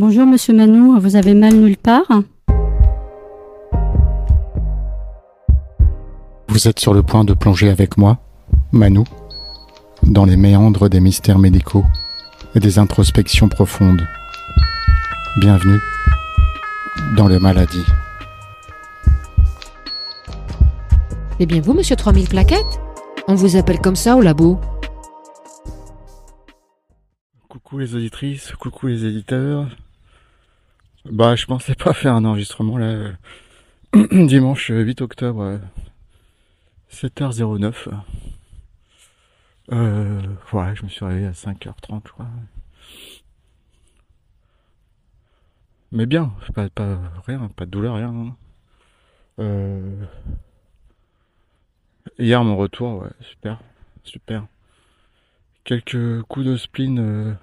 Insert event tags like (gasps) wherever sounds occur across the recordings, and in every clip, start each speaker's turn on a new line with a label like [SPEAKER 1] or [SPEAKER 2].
[SPEAKER 1] Bonjour Monsieur Manou, vous avez mal nulle part
[SPEAKER 2] Vous êtes sur le point de plonger avec moi, Manou, dans les méandres des mystères médicaux et des introspections profondes. Bienvenue dans le maladie.
[SPEAKER 3] C'est bien vous, monsieur 3000 plaquettes? On vous appelle comme ça au labo
[SPEAKER 2] Coucou les auditrices, coucou les éditeurs. Bah, je pensais pas faire un enregistrement là. euh, (clears throat) Dimanche 8 octobre, euh, 7h09. Euh, ouais, je me suis réveillé à 5h30, je crois. Mais bien, pas, pas rien, pas de douleur, rien. hein. Euh, hier, mon retour, ouais, super, super. Quelques coups de spleen euh,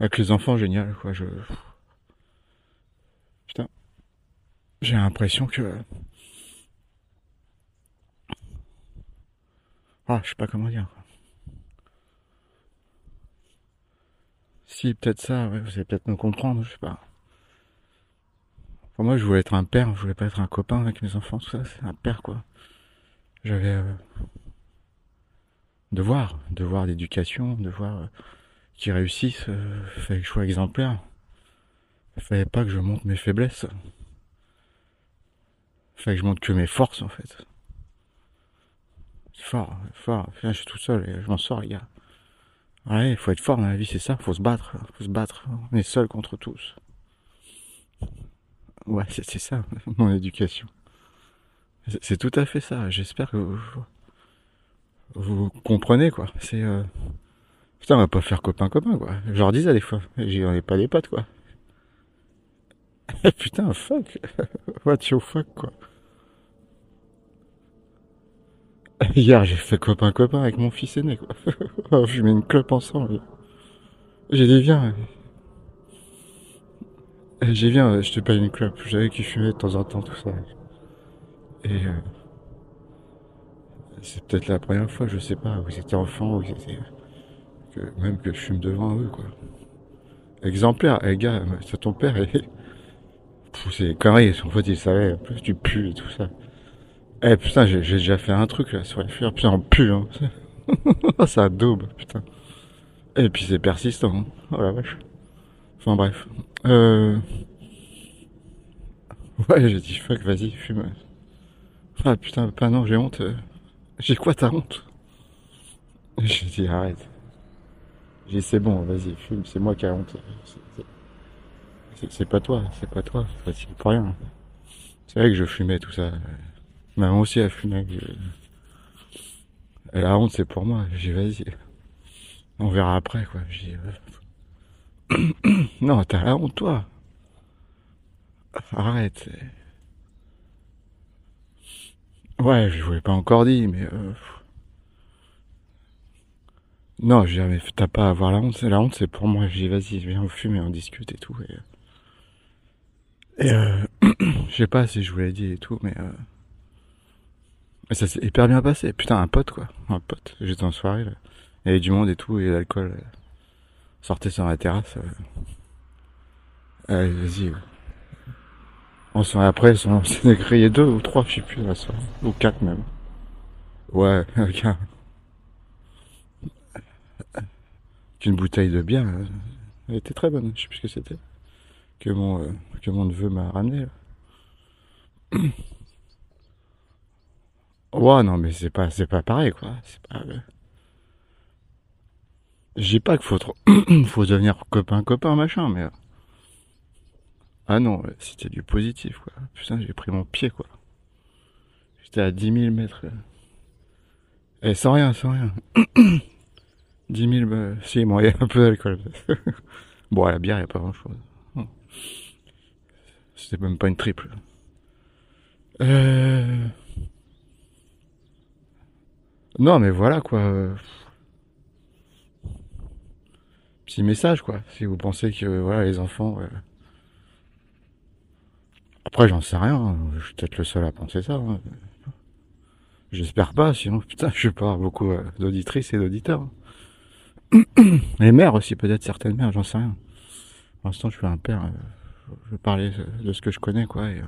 [SPEAKER 2] avec les enfants, génial, quoi. Je... Putain, j'ai l'impression que ah, je sais pas comment dire. Si, peut-être ça, vous allez peut-être me comprendre, je sais pas. Pour moi, je voulais être un père, je voulais pas être un copain avec mes enfants, tout ça, c'est un père, quoi. J'avais euh, devoir, devoir d'éducation, devoir euh, qu'ils réussissent, euh, fallait que je sois exemplaire. Fallait pas que je montre mes faiblesses. Fallait que je montre que mes forces, en fait. C'est fort, fort. Je suis tout seul et je m'en sors, les gars. Ouais, il faut être fort dans la vie, c'est ça. Faut se battre, faut se battre. On est seul contre tous. Ouais, c'est ça, (laughs) mon éducation. C'est c'est tout à fait ça. J'espère que vous, vous comprenez, quoi. C'est... euh, Putain, on va pas faire copain-copain, quoi. Je leur disais des fois. J'en ai pas des potes, quoi. (laughs) Putain, fuck. (laughs) What your fuck, quoi. (laughs) Hier, j'ai fait copain-copain avec mon fils aîné, quoi. On fumait une clope ensemble. J'ai dit, viens. J'ai dit, viens, je te paye une clope. J'avais qui fumait de temps en temps, tout ça. Et euh, c'est peut-être la première fois, je sais pas, étaient enfants, où ils étaient... Que, même que je fume devant eux, quoi. Exemplaire, eh gars, c'est ton père, et... Pff, c'est conneries, en fait, il savait, en plus tu pues et tout ça. Eh putain, j'ai déjà fait un truc là sur les fleurs, putain, on pue, hein. (laughs) ça daube, putain. Et puis c'est persistant, hein. oh la vache. Enfin bref. Euh... Ouais, j'ai dit fuck, vas-y, fume. Ah putain, pas non, j'ai honte. J'ai quoi ta honte? J'ai dit arrête. J'ai dit c'est bon, vas-y, fume, c'est moi qui ai honte. C'est- pas toi, c'est pas toi, c'est c'est pour rien. C'est vrai que je fumais tout ça. Maman aussi a fumé. Et la honte c'est pour moi. J'ai vas-y. On verra après quoi. J'ai (coughs) non, t'as la honte toi. Arrête. Ouais, je vous l'ai pas encore dit, mais euh, non, jamais. T'as pas à avoir la honte. La honte c'est pour moi. J'ai vas-y, viens on fume et on discute et tout. Et, et euh, (clears throat) je sais pas si je vous l'ai dit et tout, mais euh, mais ça s'est hyper bien passé. Putain, un pote quoi, un pote. J'étais en soirée là. Il y avait du monde et tout et l'alcool euh, sortait sur la terrasse. euh. Allez, vas-y. ouais. On s'en après, on s'en est créé deux ou trois, je sais plus la soirée, ou quatre même. Ouais, (laughs) regarde. Qu'une bouteille de bière, euh, elle était très bonne. Je sais plus ce que c'était. Que mon euh, que mon neveu m'a ramené. là. (clears throat) Ouais, non, mais c'est pas, c'est pas pareil, quoi. C'est pas. euh, Je dis pas qu'il faut trop, (clears throat) faut devenir copain, copain, machin, mais. euh, Ah non, c'était du positif, quoi. Putain, j'ai pris mon pied, quoi. J'étais à 10 000 mètres. Et sans rien, sans rien. (clears throat) 10 000, bah, si, bon, il y a un peu d'alcool. (laughs) bon, à la bière, il n'y a pas grand chose. C'était même pas une triple. Euh... Non, mais voilà, quoi. Petit message, quoi. Si vous pensez que, voilà, les enfants... Après, j'en sais rien. hein. Je suis peut-être le seul à penser ça. hein. J'espère pas, sinon, putain, je vais pas avoir beaucoup euh, d'auditrices et d'auditeurs. (clears throat) Les mères aussi, peut-être certaines mères, j'en sais rien. Pour l'instant, je suis un père. euh, Je vais parler de ce que je connais, quoi. Euh,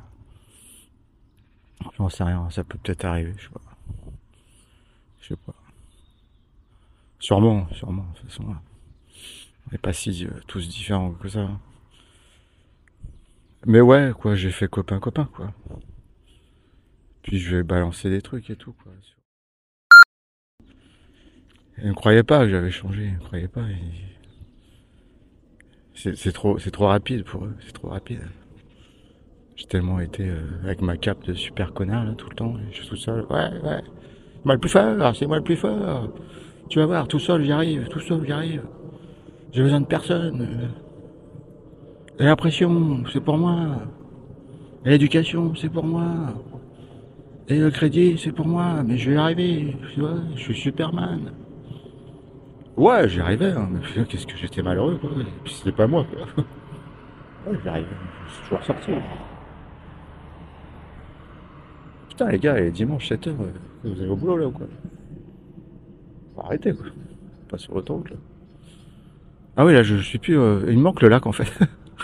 [SPEAKER 2] j'en sais rien. Ça peut peut-être arriver, je sais pas. Je sais pas. Sûrement, sûrement. De toute façon, euh, on n'est pas si euh, tous différents que ça. Mais ouais, quoi, j'ai fait copain-copain, quoi. Puis je vais balancer des trucs et tout, quoi. Ils ne croyaient pas que j'avais changé, ils ne croyaient pas. C'est trop, trop rapide pour eux, c'est trop rapide. J'ai tellement été euh, avec ma cape de super connard là tout le temps, je suis tout seul. Ouais, ouais. Moi le plus fort, c'est moi le plus fort. Tu vas voir, tout seul j'y arrive, tout seul j'y arrive. J'ai besoin de personne. Et la pression, c'est pour moi. Et l'éducation, c'est pour moi. Et le crédit, c'est pour moi. Mais je vais y arriver. Tu vois, je suis Superman. Ouais, j'y arrivais, hein, mais qu'est-ce que j'étais malheureux, quoi. Et puis c'était pas moi, quoi. (laughs) Ouais, j'y arrivais. Je suis toujours ressorti. Putain, les gars, il est dimanche 7h, vous allez au boulot, là, ou quoi? Faut arrêter, quoi. Pas sur l'autoroute, là. Ah oui, là, je, je suis plus... euh, il me manque le lac, en fait.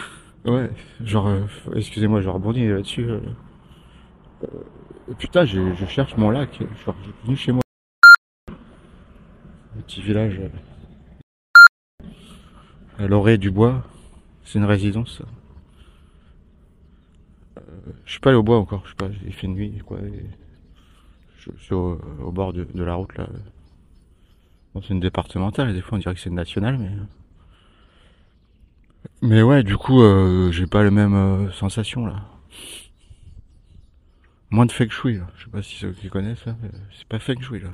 [SPEAKER 2] (laughs) ouais, genre... euh, excusez-moi, je rebondis là-dessus. euh. Euh, putain, j'ai- je cherche mon lac. Je suis venu chez moi. Petit village... euh, à l'orée du bois. C'est une résidence. Euh, je suis pas allé au bois encore, je sais pas, j'ai fait nuit, quoi. je, suis au, bord de, la route, là. Bon, c'est une départementale, des fois on dirait que c'est une nationale, mais... Mais ouais, du coup, euh, j'ai pas les mêmes euh, sensations, là. Moins de feng shui. Je sais pas si ceux qui connaissent, mais c'est pas feng shui, là.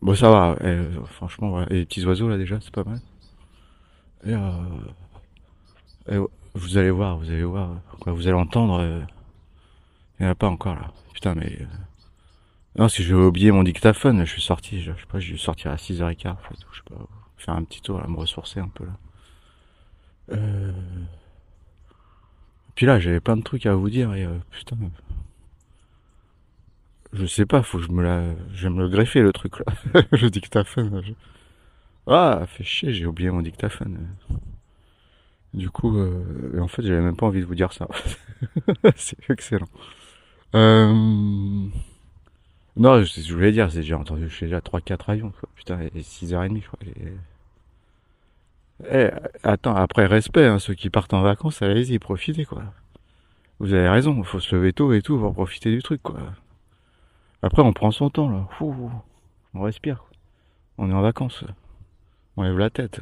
[SPEAKER 2] Bon, ça va, euh, franchement, ouais. Et les petits oiseaux, là, déjà, c'est pas mal. Et, euh, et vous allez voir, vous allez voir, quoi, vous allez entendre. euh, il n'y en a pas encore là. Putain, mais. euh, Non, si j'ai oublié mon dictaphone, je suis sorti, je, sais pas, je suis sorti à 6h15, en fait, je sais pas, faire un petit tour, là, me ressourcer un peu là. Euh... Puis là, j'avais plein de trucs à vous dire et euh, putain. Je sais pas, faut que je me la. Je vais me le greffer le truc là. (laughs) le dictaphone. je- Ah, fait chier, j'ai oublié mon dictaphone. Du coup, euh, en fait, j'avais même pas envie de vous dire ça. (laughs) c'est excellent. Euh... Non, que je voulais dire, c'est j'ai entendu, je suis déjà 3-4 avions, quoi. Putain, et 6h30, je crois. et- Eh, attends, après respect, hein, ceux qui partent en vacances, allez-y, profitez, quoi. Vous avez raison, faut se lever tôt et tout pour profiter du truc, quoi. Après, on prend son temps, là. On respire. On est en vacances. On lève la tête.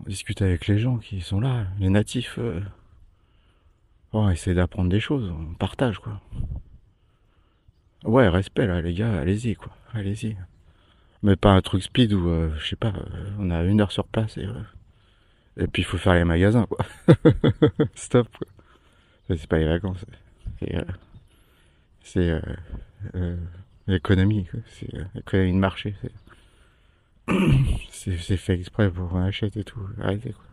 [SPEAKER 2] On discute avec les gens qui sont là, les natifs. euh. On essaie d'apprendre des choses, on partage, quoi. Ouais, respect, là, les gars, allez-y, quoi. Allez-y. Mais pas un truc speed où, euh, je sais pas, euh, on a une heure sur place et, euh, et puis il faut faire les magasins, quoi. (laughs) Stop, quoi. C'est pas les vacances. C'est euh, euh, l'économie, euh, l'économie de marché. (coughs) C'est, fait exprès pour qu'on achète et tout. Arrêtez, quoi.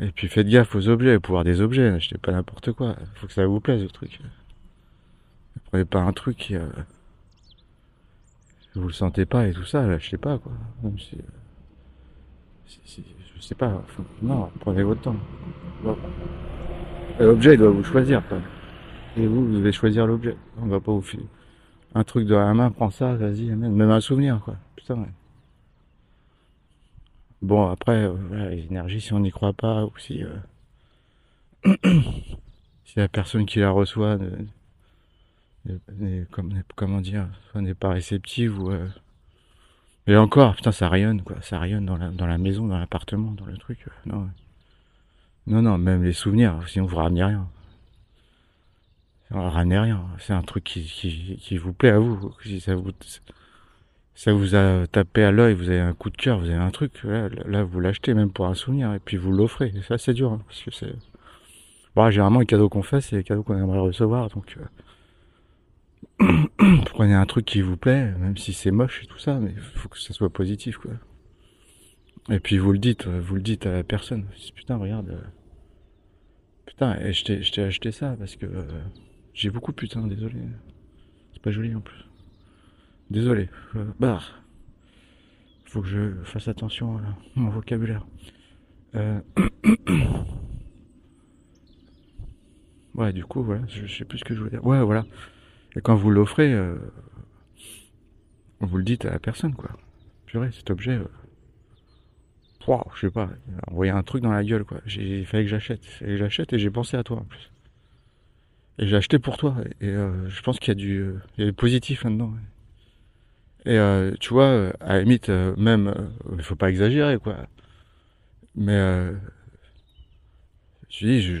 [SPEAKER 2] Et puis faites gaffe aux objets, pour avoir des objets, n'achetez pas n'importe quoi. Faut que ça vous plaise, le truc. Prenez pas un truc qui, euh, vous le sentez pas et tout ça, l'achetez pas, quoi. Même euh, je sais pas, non, prenez votre temps. L'objet, doit vous choisir. Et vous, vous devez choisir l'objet. On va pas vous filer un truc dans la main, prends ça, vas-y. Même un souvenir, quoi. Putain, ouais. Bon, après, euh, les énergies, si on n'y croit pas, ou si, euh, (coughs) si la personne qui la reçoit ne- n'est- comme- comment dire, n'est pas réceptive ou, euh, et encore, putain, ça rayonne, quoi. Ça rayonne dans la, dans la maison, dans l'appartement, dans le truc. euh, Non, non, non, même les souvenirs, sinon vous ramenez rien. Ramenez rien. C'est un truc qui, vous plaît à vous. Si ça vous, a tapé à l'œil, vous avez un coup de cœur, vous avez un truc, là, vous l'achetez même pour un souvenir et puis vous l'offrez. Ça, c'est dur, hein, parce que c'est. Bon, généralement, les cadeaux qu'on fait, c'est les cadeaux qu'on aimerait recevoir, donc. euh, (clears throat) Prenez un truc qui vous plaît, même si c'est moche et tout ça, mais il faut que ça soit positif, quoi. Et puis vous le dites, vous le dites à la personne. Putain, regarde. euh, Putain, et je t'ai acheté ça parce que euh, j'ai beaucoup putain, désolé. C'est pas joli en plus. Désolé. Euh, bah. faut que je fasse attention à mon vocabulaire. Euh, (coughs) ouais, du coup, voilà, je sais plus ce que je voulais dire. Ouais, voilà. Et quand vous l'offrez, euh, vous le dites à la personne, quoi. Purée, cet objet, euh, wow, je sais pas, envoyer un truc dans la gueule, quoi. Il fallait que j'achète. Il j'achète et j'ai pensé à toi, en plus. Et j'ai acheté pour toi. Et euh, je pense qu'il y a du, il y a du positif là-dedans. Et euh, tu vois, euh, à la limite, euh, même, euh, il faut pas exagérer, quoi. Mais je dis,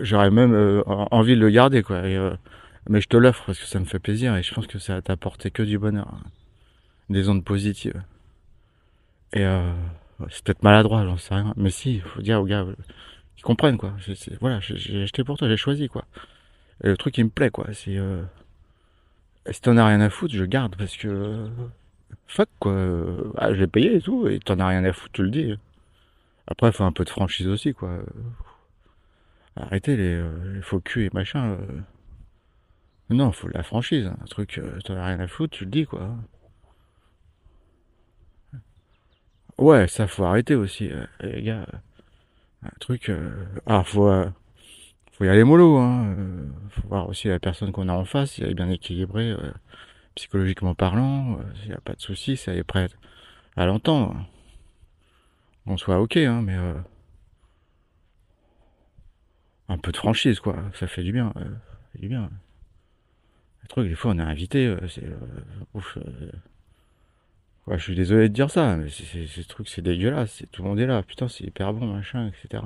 [SPEAKER 2] j'aurais même envie de le garder, quoi. Mais je te l'offre parce que ça me fait plaisir et je pense que ça va t'apporter que du bonheur, hein. des ondes positives. Et c'est peut-être maladroit, j'en sais rien. Mais si, faut dire aux gars comprennent, quoi. Voilà, j'ai- acheté pour toi, j'ai choisi, quoi. Et le truc qui me plaît, quoi, c'est euh, si t'en as rien à foutre, je garde parce que euh, fuck, quoi. Euh, Ah, je l'ai payé et tout, et t'en as rien à foutre, tu le dis. Après, faut un peu de franchise aussi, quoi. Arrêtez les, euh, faux culs et machin. Non, faut de la franchise. Un truc, t'en as rien à foutre, tu le dis, quoi. Ouais, ça, faut arrêter aussi, les gars. Un truc. euh, Ah, faut, euh, faut y aller mollo, hein. euh, Faut voir aussi la personne qu'on a en face, si elle est bien équilibrée, psychologiquement parlant, s'il n'y a pas de soucis, si elle est prête à l'entendre. On soit ok, hein, mais euh, un peu de franchise, quoi. Ça fait du bien. euh, du bien. Le truc, des fois, on est invité, c'est. ouf, euh, ouais, je suis désolé de dire ça, mais c'est, c'est, ce truc, c'est dégueulasse. Tout le monde est là. Putain, c'est hyper bon, machin, etc.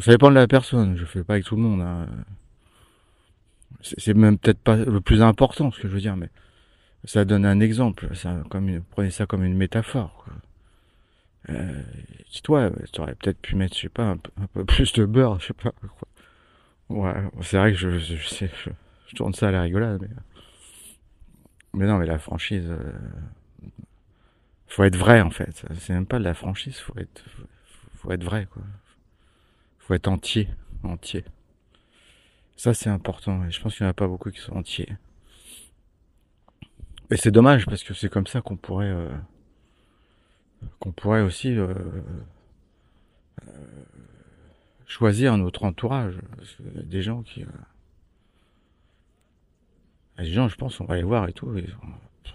[SPEAKER 2] Ça dépend de la personne. Je fais pas avec tout le monde. hein. C'est, même peut-être pas le plus important, ce que je veux dire, mais ça donne un exemple. Ça, comme une- prenez ça comme une métaphore. Quoi. Euh, dis-toi, tu aurais peut-être pu mettre, je sais pas, un, peu- un peu plus de beurre, je sais pas quoi. Ouais, c'est vrai que je, je, je sais, je, je tourne ça à la rigolade, mais mais non, mais la franchise, euh, faut être vrai en fait. C'est même pas de la franchise, faut être, faut, être vrai quoi. Faut être entier, entier. Ça c'est important et je pense qu'il n'y en a pas beaucoup qui sont entiers. Et c'est dommage parce que c'est comme ça qu'on pourrait euh, qu'on pourrait aussi euh, euh, choisir notre entourage. Des gens qui... euh, y a des gens, je pense, on va les voir et tout, ils sont,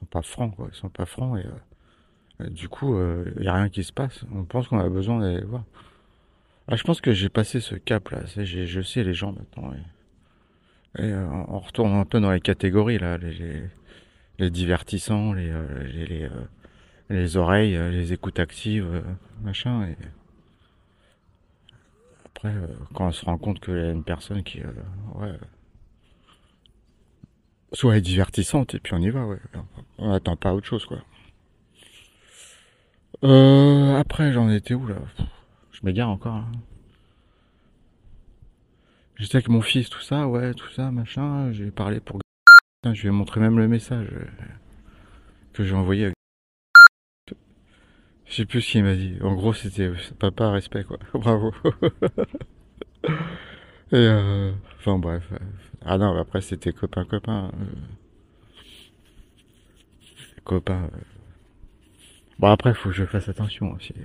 [SPEAKER 2] sont pas francs, quoi. Ils sont pas francs et, euh, du coup, il n'y a rien qui se passe. On pense qu'on a besoin d'aller les voir. Ah, je pense que j'ai passé ce c'est- j'ai- Je sais les gens maintenant. Et, et, euh, on retourne un peu dans les catégories, là. Les, les, les divertissants, les, euh, les, les, euh, les oreilles, euh, les écoutes actives, euh, machin. Après, euh, quand on se rend compte qu'il y a une personne qui, euh, ouais, est divertissante et puis on y va, ouais. On n'attend pas autre chose, quoi. Euh, après, j'en étais où là? Je m'égare encore. Là. J'étais avec mon fils, tout ça, ouais, tout ça, machin. J'ai parlé pour. Je lui ai montré même le message euh, que j'ai envoyé. À... Je sais plus ce qu'il m'a dit. En gros, c'était euh, papa respect, quoi. (laughs) Bravo. (laughs) Et euh... enfin bref. Euh, Ah non, après c'était copain copain. euh, Copain. euh. Bon après faut que je fasse attention aussi. que-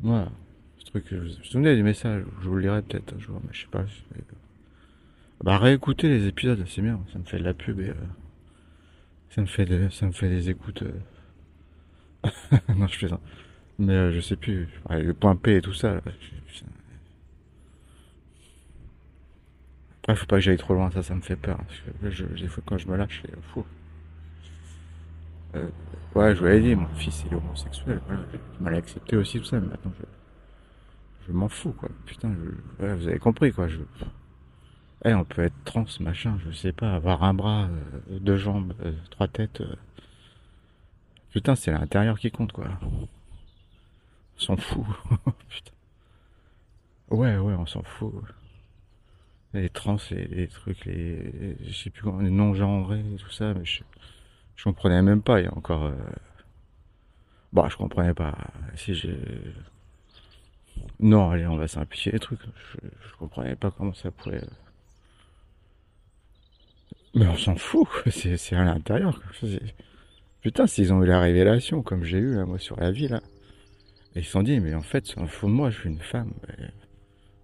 [SPEAKER 2] Voilà. Ce truc, je je souvenais des messages, je vous le lirai peut-être un jour, mais je sais pas. Bah réécouter les épisodes, c'est bien, ça me fait de la pub et euh, ça me fait de, ça me fait des écoutes. euh. (laughs) non je plaisante. Mais euh, je sais plus. Le point P et tout ça. Là, je- Après faut pas que j'aille trop loin, ça ça me fait peur. Parce que je, des fois quand je me lâche, c'est fou. Euh, ouais, je vous l'avais dit, mon fils il est homosexuel, voilà. Il m'a accepté aussi tout ça, mais maintenant je, je m'en fous quoi. Putain, je, vous avez compris quoi. Je, eh, on peut être trans, machin, je sais pas, avoir un bras, euh, deux jambes, euh, trois têtes. Putain, c'est l'intérieur qui compte quoi. On s'en fout. (laughs) Ouais, ouais, on s'en fout. Les trans, les, les trucs, les, je sais plus comment, les non-genrés, tout ça, mais je, je comprenais même pas, il y a encore, euh... bon, je comprenais pas, si j'ai, non, allez, on va simplifier les trucs, je, je comprenais pas comment ça pourrait, Mais on s'en fout, c'est, à l'intérieur. Putain, s'ils ont eu la révélation, comme j'ai eu là, moi, sur la vie, là. Et ils se sont dit, mais en fait, au fond de moi, je suis une femme.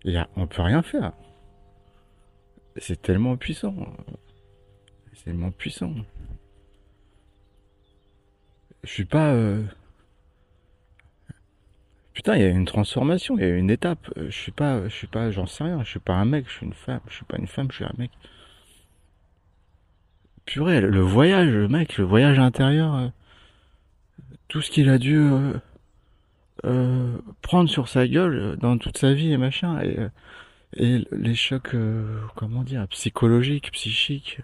[SPEAKER 2] Et a, on peut rien faire. C'est tellement puissant. C'est tellement puissant. Je suis pas. Euh, putain, il y a une transformation, il y a une étape. Je suis pas, je suis pas, j'en sais rien. Je suis pas un mec, je suis une femme. Je suis pas une femme, je suis un mec purée, le voyage, le mec, le voyage intérieur, euh, tout ce qu'il a dû euh, euh, prendre sur sa gueule dans toute sa vie et machin, et, et les chocs, comment dire, psychologiques, psychiques.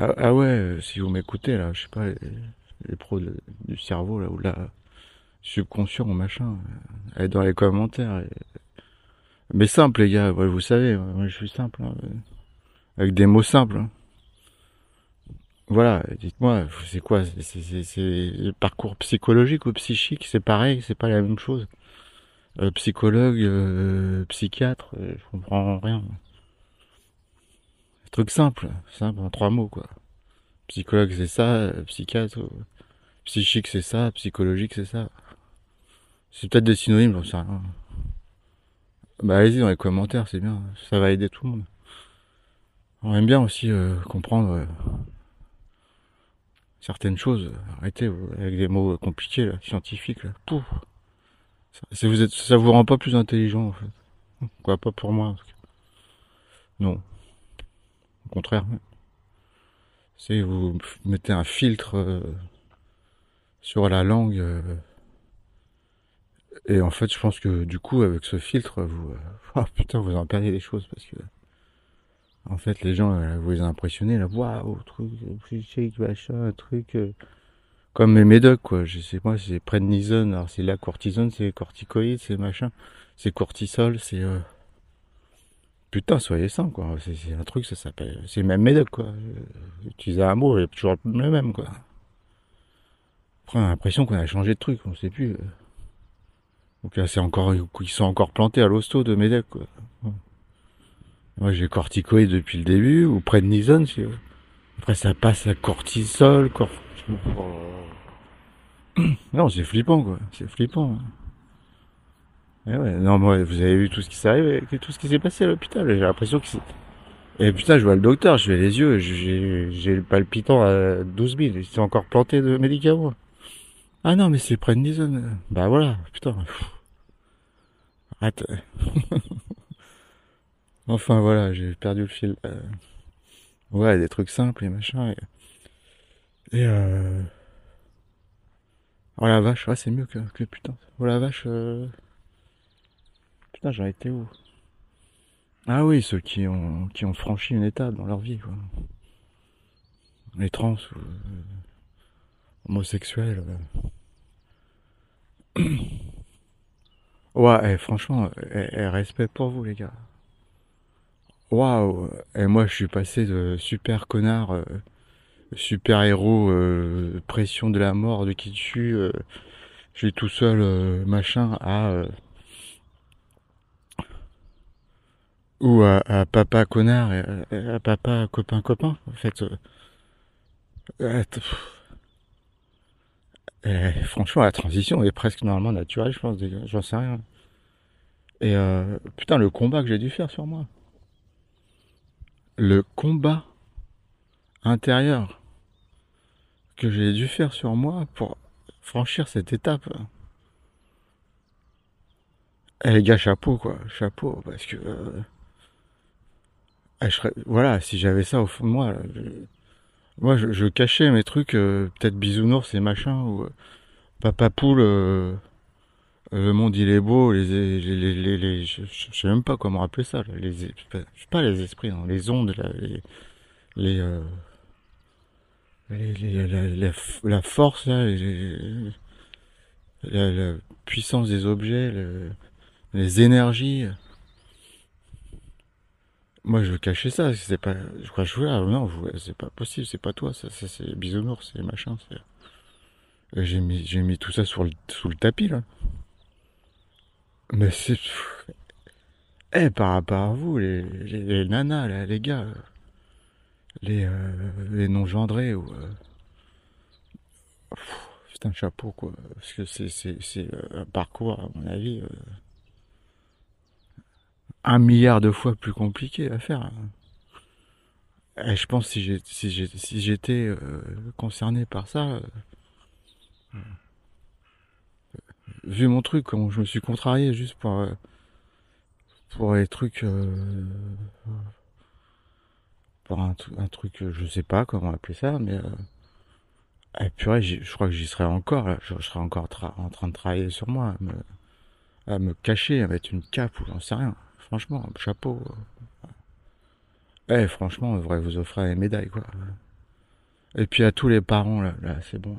[SPEAKER 2] Ah, ah, ouais, si vous m'écoutez là, je sais pas, les, pros du cerveau là ou là, subconscient ou machin, allez dans les commentaires. Mais simple, les gars, vous savez, moi je suis simple, hein, avec des mots simples. Hein. Voilà, dites-moi, c'est quoi C'est parcours psychologique ou psychique C'est pareil, c'est pas la même chose? Euh, psychologue, euh, psychiatre, euh, je comprends rien. Truc simple, simple en trois mots quoi. Psychologue c'est ça, psychiatre, psychique c'est ça, psychologique c'est ça. C'est peut-être des synonymes, j'en sais rien. Bah allez-y dans les commentaires, c'est bien, ça va aider tout le monde. On aime bien aussi comprendre certaines choses. Arrêtez avec des mots compliqués, scientifiques. Là. Pouf. Ça, vous vous rend pas plus intelligent en fait. Quoi, pas pour moi. Non. Au contraire. C'est vous mettez un filtre euh, sur la langue. et en fait, je pense que du coup, avec ce filtre, vous, (laughs) oh, putain, vous en perdez des choses parce que en fait, les gens, euh, vous les impressionnez, là, waouh, truc, psychique, machin, truc, euh, comme mes médocs, quoi. Je sais pas, c'est prednisone, alors c'est la cortisone, c'est corticoïde, c'est machin, c'est cortisol, c'est, euh... putain, soyez sains, quoi. C'est un truc, ça s'appelle, c'est même médoc, quoi. Utiliser un mot, il toujours le même, quoi. Après, on a l'impression qu'on a changé de truc, on sait plus. Euh. Donc là, c'est encore, ils sont encore plantés à l'hosto de médoc, quoi. Moi, j'ai corticoïde depuis le début, ou prednisone, si Après, ça passe à cortisol, cor... Non, c'est flippant, quoi. C'est flippant. Eh ouais, non, moi, vous avez vu tout ce qui s'est tout ce qui s'est passé à l'hôpital. J'ai l'impression que c'est... Et putain, je vois le docteur, je vais les yeux, j'ai le palpitant à 12 000. Il s'est encore planté de médicaments. Ah non, mais c'est prednisone. Bah voilà, putain. Attends. (laughs) Enfin voilà, j'ai perdu le fil. Euh, ouais, des trucs simples et machin. Euh... Oh la vache, ouais, c'est mieux que, que putain. Oh la vache. Euh... Putain, j'en étais où? Ah oui, ceux qui ont qui ont franchi une étape dans leur vie, quoi. Les trans ou euh, homosexuels. Euh. (coughs) ouais, eh, franchement, eh, eh, respect pour vous les gars. Waouh Et moi, je suis passé de super connard, euh, super héros, euh, pression de la mort, de qui tue, euh, j'ai tout seul, machin, à... ou à, papa connard, et, à papa copain copain, en fait. franchement, la transition est presque normalement naturelle, je pense, j'en sais rien. Et putain, le combat que j'ai dû faire sur moi le combat intérieur que j'ai dû faire sur moi pour franchir cette étape. Eh les gars, chapeau quoi, chapeau, parce que euh, eh, voilà, si j'avais ça au fond de moi, moi je, cachais mes trucs, euh, peut-être bisounours et machin, ou euh, papa poule, le monde il est beau, les, les, les, les, je, sais même pas comment rappeler ça, les, je sais pas les esprits, non, les ondes, là, les, les, euh, la, force, la, puissance des objets, les énergies. Moi, je veux cacher ça, c'est pas, je crois que je non, c'est pas possible, c'est pas toi, ça, ça c'est bisounours, c'est machin, c'est, j'ai mis, j'ai mis tout ça sur le, sous le tapis, là. Mais c'est. Eh, par rapport à vous, les, les, nanas, là, les gars, euh, les, euh, les non-gendrés, ou. euh, pff, Putain, chapeau, quoi. Parce que c'est, c'est, c'est euh, un parcours, à mon avis, euh, un milliard de fois plus compliqué à faire. hein. Et je pense si j'ai, si si j'étais euh, concerné par ça, vu mon truc, comment je me suis contrarié juste pour, pour les trucs, euh, un, tru- un truc, euh, je sais pas comment appeler ça, mais euh, purée, j'y- je crois que j'y serais encore, là. Je, serais encore en train de travailler sur moi, à me, cacher, à mettre une cape ou j'en sais rien. Franchement, chapeau. Eh, franchement, on devrait vous offrir les médailles, quoi. Et puis à tous les parents, là, là c'est bon.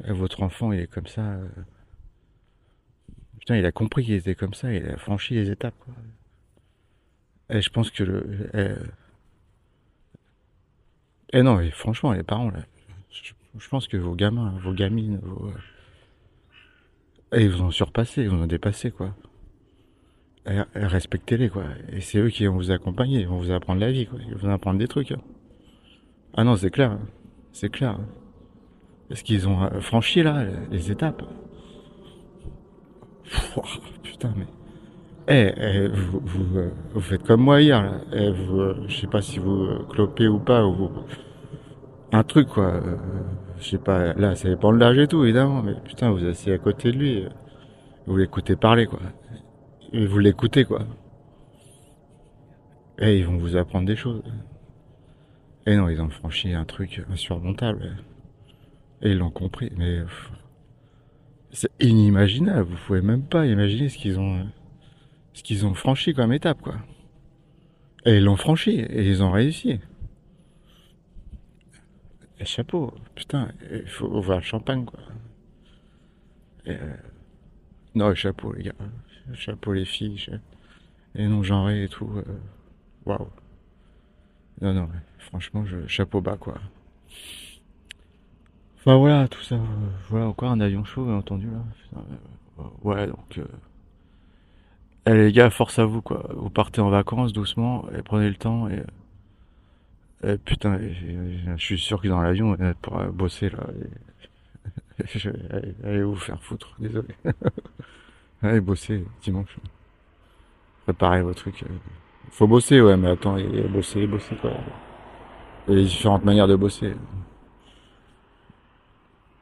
[SPEAKER 2] Votre enfant, il est comme ça. euh. Putain, il a compris qu'il était comme ça, il a franchi les étapes, quoi. Et je pense que le. Eh, eh non, franchement, les parents, là, je, pense que vos gamins, vos gamines, vos. eh, ils vous ont surpassé, ils vous ont dépassé, quoi. Eh, eh, Respectez-les, quoi. Et c'est eux qui vont vous accompagner, ils vont vous apprendre la vie, quoi. Ils vont vous apprendre des trucs. hein. Ah non, c'est clair. hein. C'est clair. hein. Est-ce qu'ils ont euh, franchi, là, les étapes? Putain, mais. Eh, eh, vous, vous, euh, vous faites comme moi hier, là. Eh, vous, euh, je sais pas si vous euh, clopez ou pas, ou vous- un truc, quoi. je sais pas, là, ça dépend de l'âge et tout, évidemment, mais putain, vous asseyez à côté de lui, vous l'écoutez parler, quoi. Vous l'écoutez, quoi. Et ils vont vous apprendre des choses. Et non, ils ont franchi un truc insurmontable. Et ils l'ont compris, mais c'est inimaginable. Vous pouvez même pas imaginer ce qu'ils ont, ce qu'ils ont franchi comme étape, quoi. Et ils l'ont franchi, et ils ont réussi. Et chapeau, putain, il faut ouvrir le champagne, quoi. Et, euh, non, chapeau, les gars. Chapeau, les filles. cha- Les non-genrés et tout. euh, Waouh. Non, non, franchement, je, chapeau bas, quoi. Enfin, voilà, tout ça. euh, voilà, encore un avion chaud, bien entendu, là. Putain, euh, ouais, donc. euh, eh, les gars, force à vous, quoi. Vous partez en vacances doucement, et prenez le temps, et. et putain, et- et- je suis sûr que dans l'avion, on pourra bosser, là. et- (laughs) allez, allez vous faire foutre, désolé. (laughs) allez bosser dimanche. Préparez vos trucs. euh. Faut bosser, ouais, mais attends, et, et bosser, bosser, quoi. Y a différentes manières de bosser.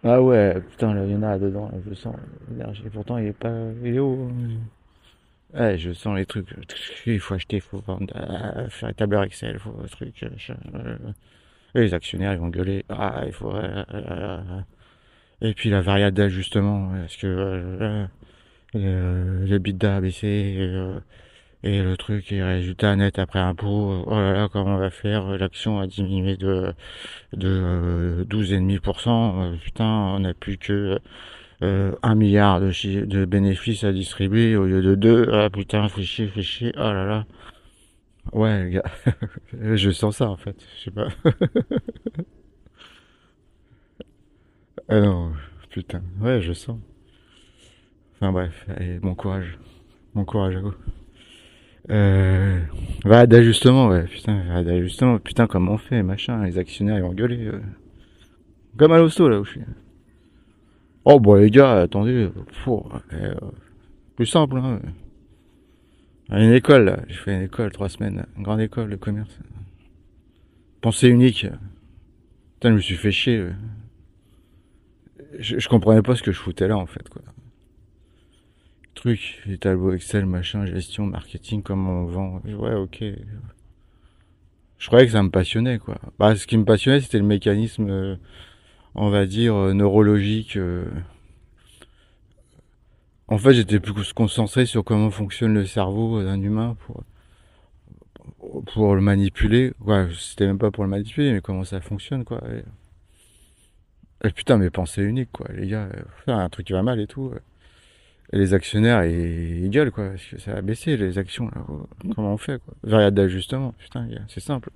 [SPEAKER 2] Ah ouais, putain, il y en a dedans, je sens l'énergie. Pourtant, il est pas, il est haut. hein. Ouais, je sens les trucs. Il faut acheter, il faut vendre, ah, faire un tableur Excel, il faut truc. euh, euh. Et les actionnaires, ils vont gueuler. Ah, il faut. euh, euh, Et puis la variable d'ajustement, est-ce que euh, euh, les bidas a baissé et, euh, et le truc est résultat net après impôt. Oh là là, comment on va faire L'action a diminué de de euh, 12,5%. Euh, putain, on n'a plus que euh, 1 milliard de, de bénéfices à distribuer au lieu de 2. Ah putain, fait chier, fait chier. Oh là là. Ouais, les gars. (laughs) Je sens ça en fait. Je sais pas. (laughs) ah non, putain. Ouais, je sens. Enfin bref, allez, bon courage. Bon courage à vous. Euh, d'ajustement, ouais, putain, d'ajustement, putain, comment on fait, machin, les actionnaires, ils vont gueuler, euh. Comme à l'hosto, là où je suis. Oh, bon, les gars, attendez, pfou, euh, plus simple, hein. Une école, j'ai fait une école, trois semaines, une grande école de commerce. Pensée unique. Putain, je me suis fait chier, je, je comprenais pas ce que je foutais là, en fait, quoi truc, les tableaux Excel, machin, gestion, marketing, comment on vend. Ouais, ok. Je croyais que ça me passionnait, quoi. Bah, ce qui me passionnait, c'était le mécanisme, euh, on va dire, euh, neurologique. euh. En fait, j'étais plus concentré sur comment fonctionne le cerveau d'un humain pour, pour le manipuler. Ouais, c'était même pas pour le manipuler, mais comment ça fonctionne, quoi. Et, et putain, mes pensées uniques, quoi. Les gars, un truc qui va mal et tout. Et les actionnaires, ils, ils gueulent, quoi, parce que ça a baissé, les actions, là. Comment on fait, quoi Variable d'ajustement, putain, c'est simple.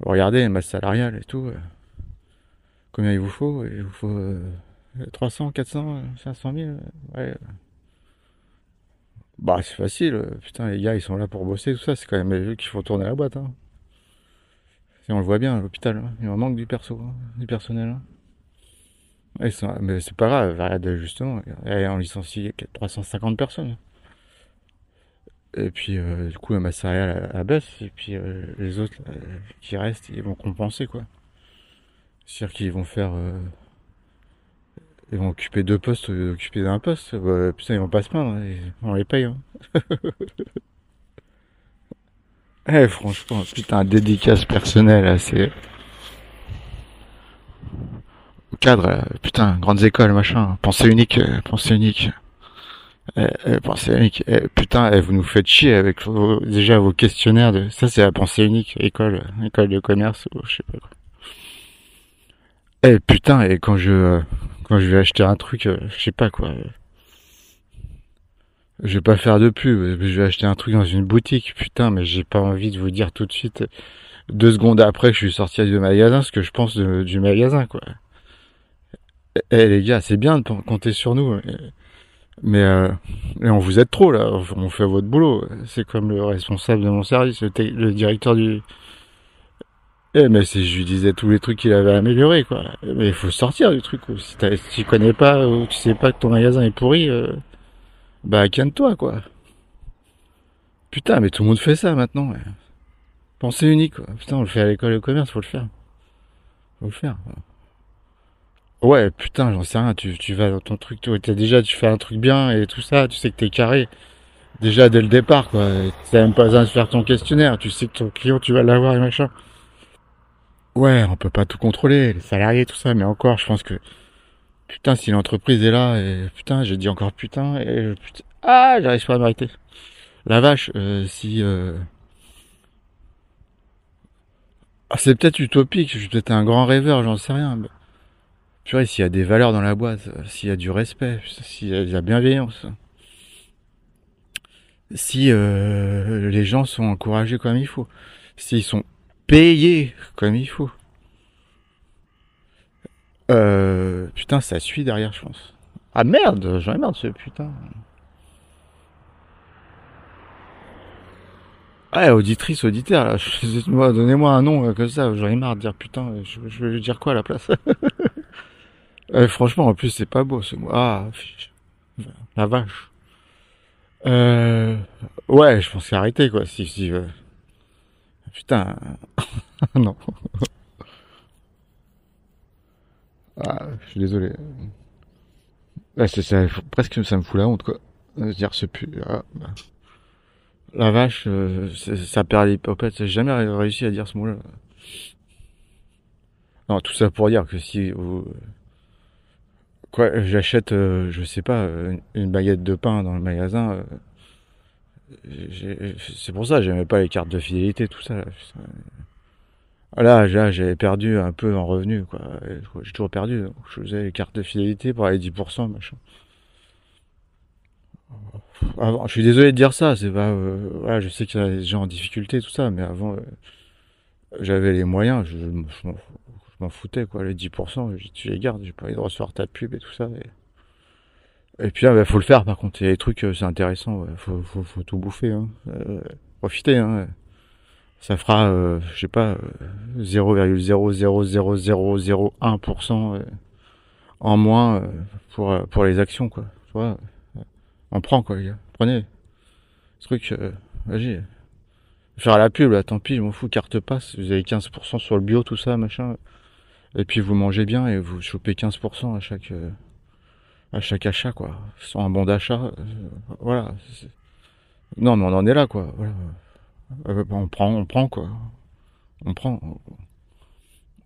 [SPEAKER 2] Regardez, masse salariale et tout. Combien il vous faut? Il vous faut euh, 300, 400, euh, 500 000 Ouais. Bah, c'est facile. euh, Putain, les gars, ils sont là pour bosser, tout ça. C'est quand même eux qui font tourner la boîte. Hein. Et on le voit bien à l'hôpital. hein. Il en manque du perso, hein, du personnel. Mais c'est pas grave. Regarde, justement, on licencie 350 personnes. Et puis, euh, du coup, masse salariale baisse. Et puis, euh, les autres euh, qui restent, ils vont compenser, quoi. C'est-à-dire qu'ils vont faire... euh, ils vont occuper deux postes au lieu d'occuper un poste. Bah, putain, ils vont pas se plaindre. hein, On les paye. Hein. (laughs) Eh, franchement, putain, dédicace personnelle, là, c'est... Au cadre, là, putain, grandes écoles, machin, pensée unique, euh, pensée unique. Eh, eh, pensée unique. Eh, putain, eh, vous nous faites chier avec déjà vos questionnaires de... Ça, c'est la pensée unique, école, école de commerce, ou je sais pas quoi. Eh, putain, et quand je... euh, quand je vais acheter un truc, euh, je sais pas quoi... je vais pas faire de pub, je vais acheter un truc dans une boutique, putain, mais j'ai pas envie de vous dire tout de suite, deux secondes après que je suis sorti du magasin, ce que je pense du magasin, quoi. Eh eh, les gars, c'est bien de compter sur nous, mais, mais, euh, on vous aide trop là, on fait votre boulot. C'est comme le responsable de mon service, le, le directeur du... Eh mais c'est, je lui disais tous les trucs qu'il avait améliorés, quoi. Mais il faut sortir du truc, quoi. Si, si tu connais pas ou tu sais pas que ton magasin est pourri, euh, bah calme-toi, quoi. Putain, mais tout le monde fait ça maintenant. ouais. Pensée unique, quoi. Putain, on le fait à l'école de commerce, faut le faire. Faut le faire. Ouais, putain, j'en sais rien. Tu, tu vas dans ton truc, tu t'as déjà, tu fais un truc bien et tout ça. Tu sais que t'es carré. Déjà dès le départ, quoi. T'as même pas besoin de faire ton questionnaire. Tu sais que ton client, tu vas l'avoir et machin. Ouais, on peut pas tout contrôler, les salariés, tout ça. Mais encore, je pense que putain, si l'entreprise est là et putain, j'ai dit encore putain et putain, ah, j'arrive pas à m'arrêter. La vache, euh, si euh, ah, c'est peut-être utopique, je suis peut-être un grand rêveur, j'en sais rien. Mais... Purée, s'il y a des valeurs dans la boîte, euh, s'il y a du respect, s'il y a de la bienveillance, si euh, les gens sont encouragés comme il faut, s'ils sont payés comme il faut. Euh, putain, ça suit derrière, je pense. Ah merde, j'en ai marre de ce putain. Ah, auditrice, auditeur, là, (laughs) donnez-moi un nom euh, comme ça, j'en ai marre de dire putain, je, je vais lui dire quoi à la place (laughs) Euh, Franchement, en plus, c'est pas beau ce mot. Ah, la vache. Euh, ouais, je pense qu'il arrêter quoi, si, si, euh, putain, (laughs) non. Ah, je suis désolé. Là, c'est ça, faut- presque ça me fout la honte quoi. De dire ce pu. ah, bah. La vache, euh, c'est- ça perd l'hypopète. J'ai jamais réussi à dire ce mot-là. Non, tout ça pour dire que si vous... Quoi, j'achète, euh, je sais pas, une baguette de pain dans le magasin. euh, c'est pour ça, j'aimais pas les cartes de fidélité, tout ça. Là, Putain. Là, là, j'avais perdu un peu en revenu, quoi. J'ai toujours perdu. donc je faisais les cartes de fidélité pour aller 10%, machin. Je suis désolé de dire ça, c'est pas, euh, je sais qu'il y a des gens en difficulté, tout ça, mais avant, euh, j'avais les moyens, je, m'en foutais, quoi, les 10%, je- tu les gardes, j'ai pas envie de recevoir ta pub et tout ça. Et puis là, bah, faut le faire, par contre, il y a des trucs, euh, c'est intéressant, ouais, faut, tout bouffer, hein, euh, hein. Ça fera, euh, je sais pas, euh, 0,0000001% euh, en moins pour, pour les actions, quoi, tu vois. On prend quoi les gars. Prenez. Ce truc, euh, vas-y. Faire la pub là, tant pis, je m'en fous, carte passe, vous avez 15% sur le bio, tout ça, machin. Et puis vous mangez bien et vous chopez 15% à chaque à chaque achat quoi. Sans un bon d'achat. euh, voilà. Non mais on en est là quoi. Voilà. Euh, on prend, on prend quoi. On prend.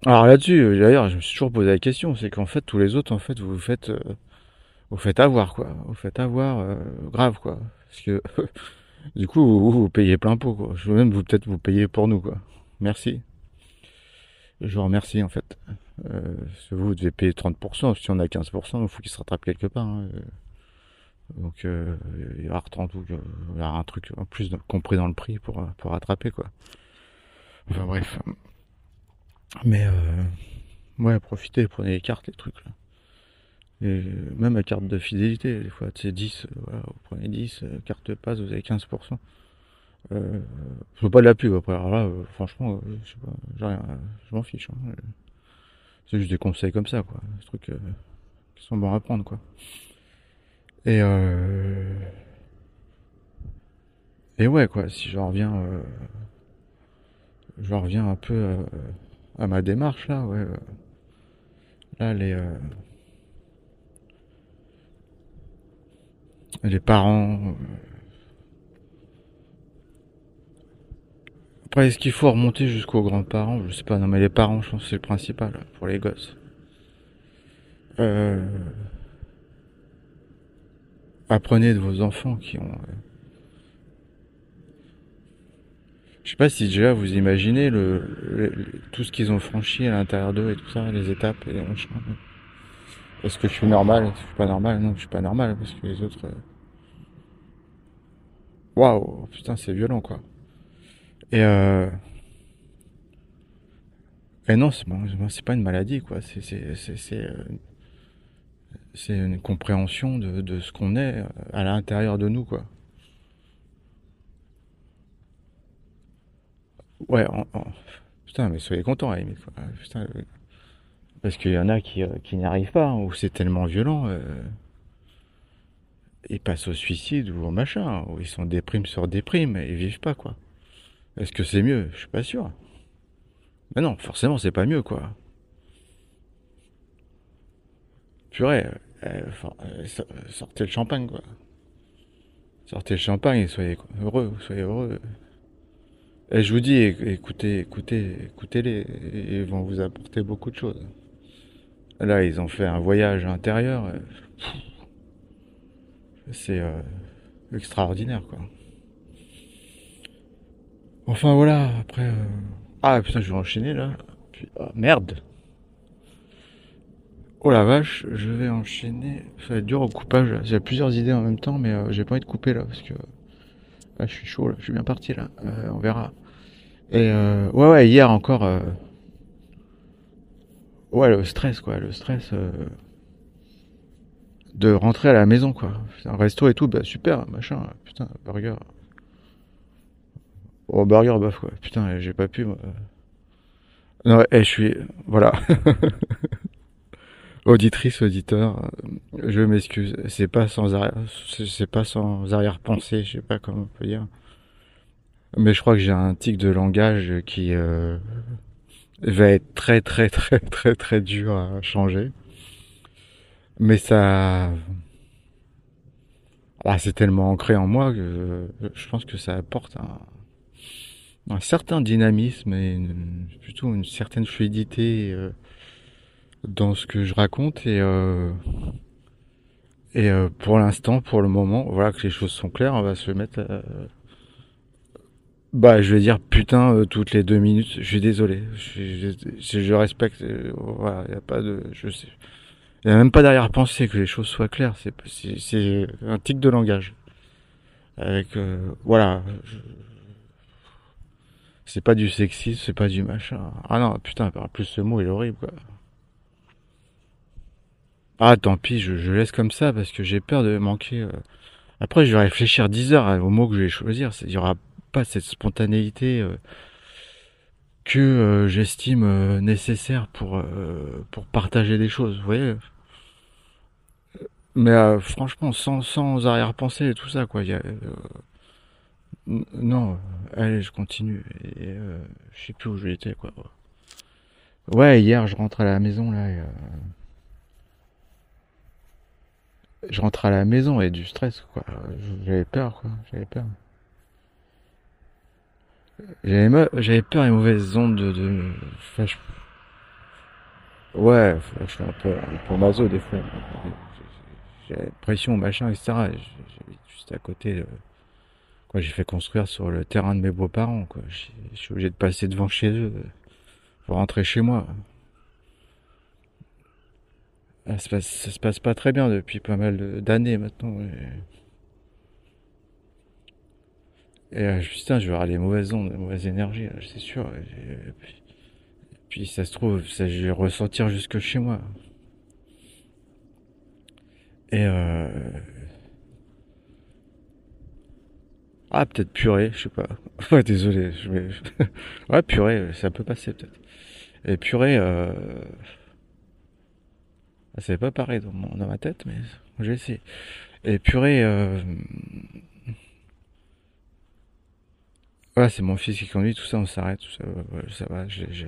[SPEAKER 2] Alors là-dessus, euh, d'ailleurs, je me suis toujours posé la question, c'est qu'en fait tous les autres, en fait, vous faites euh, vous faites avoir quoi, vous faites avoir euh, grave quoi, parce que (laughs) du coup vous, vous payez plein pot quoi. Je veux même vous peut-être vous payer pour nous quoi. Merci. Je vous remercie en fait. Euh, vous, devez payer 30%, si on a 15%, il faut qu'il se rattrape quelque part. hein. Euh, Donc euh, il y aura 30 ou il y aura un truc en plus compris dans le prix pour pour rattraper quoi. Enfin bref. Mais euh, ouais, profitez, prenez les cartes, les trucs. Et même à carte de fidélité, des fois, c'est 10, voilà, vous prenez 10, carte passe, vous avez 15%. Euh, je veux pas de la pub après, alors là, franchement, je sais pas, rien, je m'en fiche. Hein. C'est juste des conseils comme ça, quoi. Des trucs qui sont bons à prendre, quoi. Et euh... Et ouais, quoi, si je reviens, euh... je reviens un peu euh, à ma démarche, là, ouais. Euh, là, les, euh, les parents. Après, est-ce qu'il faut remonter jusqu'aux grands-parents? Je sais pas, non, mais les parents, je pense que c'est le principal pour les gosses. Euh apprenez de vos enfants qui ont. Euh, je sais pas si déjà vous imaginez le, tout ce qu'ils ont franchi à l'intérieur d'eux et tout ça, les étapes et les Est-ce que je suis normal? Je suis pas normal? Non, je suis pas normal parce que les autres. Euh, waouh, putain, c'est violent quoi. Et euh... Non, c'est pas une maladie quoi. C'est euh, une compréhension de, ce qu'on est euh, à l'intérieur de nous, quoi. Ouais, putain, mais soyez contents, à euh, parce qu'il y en a qui, qui n'y arrivent pas, hein, où c'est tellement violent. Ils passent au suicide ou au machin, où ils sont déprimes sur déprime et ils vivent pas, quoi. Est-ce que c'est mieux? Je suis pas sûr. Mais non, forcément, c'est pas mieux, quoi. purée, euh, euh, sortez le champagne, quoi. Sortez le champagne et soyez heureux, soyez heureux. Et je vous dis, écoutez, écoutez, écoutez-les, ils vont vous apporter beaucoup de choses. Là, ils ont fait un voyage intérieur. C'est euh, extraordinaire, quoi. Enfin voilà, après. Ah putain, je vais enchaîner là. Ah, merde. Oh la vache, je vais enchaîner. Ça va être dur au coupage. J'ai plusieurs idées en même temps, mais euh, j'ai pas envie de couper là parce que là, je suis chaud, là. je suis bien parti là. Euh, on verra. Et euh, ouais, ouais, hier encore. Ouais, le stress quoi, le stress de rentrer à la maison quoi. Un resto et tout, bah super, machin, putain, burger. Oh burger bof quoi. Putain, j'ai pas pu. Moi. Non, et je suis voilà. (laughs) Auditrice, auditeur, je m'excuse. C'est pas sans arrière, c'est pas sans arrière-pensée, je sais pas comment on peut dire. Mais je crois que j'ai un tic de langage qui euh, va être très très très très très dur à changer. Mais ça, ah, c'est tellement ancré en moi que je pense que ça apporte un, un certain dynamisme et plutôt une certaine fluidité. Euh, dans ce que je raconte et euh, et euh, pour l'instant, pour le moment, voilà que les choses sont claires, on va se mettre. Bah, je vais dire putain toutes les deux minutes. Je suis désolé. Je, respecte. Voilà, y a pas de. Je sais. Il y a même pas d'arrière-pensée que les choses soient claires. C'est c'est un tic de langage. Avec voilà. C'est pas du sexisme, c'est pas du machin. Ah non, putain, par plus ce mot est horrible quoi. Ah, tant pis, je, laisse comme ça parce que j'ai peur de manquer. Euh. Après, je vais réfléchir 10 heures au mot que je vais choisir. Il n'y aura pas cette spontanéité euh, que euh, j'estime nécessaire pour pour partager des choses. Vous voyez Mais franchement, sans sans arrière-pensée et tout ça, quoi. Y a, non, allez, je continue. Et, je sais plus où j'étais, quoi. Ouais, hier, je rentre à la maison là. Et, je rentre à la maison et du stress, quoi. J'avais peur, quoi. J'avais peur. J'avais, j'avais peur des mauvaises ondes de, de... Je... Ouais, je suis un peu, peu maso des fois. J'ai l'impression, machin, etc. J'habite juste à côté. De... Quoi, j'ai fait construire sur le terrain de mes beaux-parents, quoi. Je suis obligé de passer devant chez eux pour rentrer chez moi. Ça se, passe, se passe pas très bien depuis pas mal d'années maintenant. Et, et euh, je vais avoir les mauvaises ondes, les mauvaises énergies, c'est sûr. Et, puis, puis, ça se trouve, ça, je vais ressentir jusque chez moi. Et euh... Ah, peut-être purée, je sais pas. (laughs) Ouais, désolé. Je vais... (laughs) ouais, purée, ça peut passer peut-être. Et purée, euh... C'est pas pareil dans, ma tête, mais j'ai essayé. Et purée, euh... Voilà, c'est mon fils qui conduit, tout ça, on s'arrête, tout ça, ouais, ça va, je, je,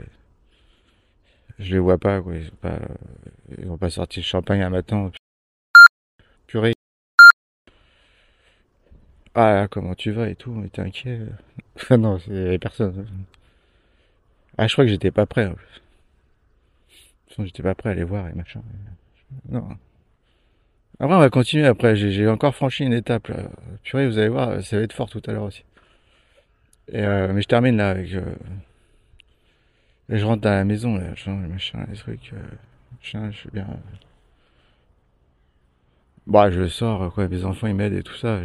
[SPEAKER 2] les vois pas, quoi, ils ont pas, ils ont pas sorti le champagne un matin. Purée. Ah, comment tu vas et tout, mais t'es inquiet. (laughs) Non, il y avait personne. Ah, je crois que j'étais pas prêt, en plus. J'étais pas prêt à les voir et machin. Non. Après, on va continuer après, j'ai encore franchi une étape, là. Purée, vous allez voir, ça va être fort tout à l'heure aussi. Et euh, mais je termine là avec. Euh, et je rentre dans la maison, là, je les machins, les trucs. Euh, machin, je suis bien. Bah, je sors, quoi, mes enfants ils m'aident et tout ça.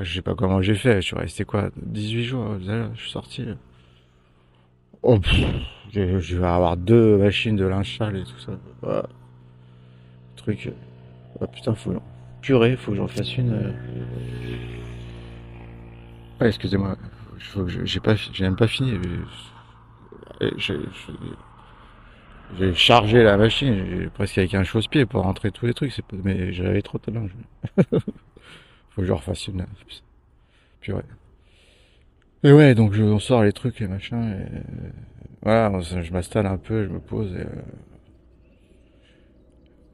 [SPEAKER 2] Je sais pas comment j'ai fait, je suis resté quoi, 18 jours, là, je suis sorti. Oh, je, je, vais avoir deux machines de linge et tout ça. Truc. Oh, putain, faut. Purée, faut que j'en fasse une. Euh... Excusez-moi, j'ai pas, j'ai même pas fini. J'ai chargé la machine, presque avec un chausse-pied pour rentrer tous les trucs, mais j'avais trop de linge. (laughs) Faut que je refasse une. Ouais. Et ouais, donc je, on sort les trucs et machin, voilà, je m'installe un peu, je me pose et. Euh,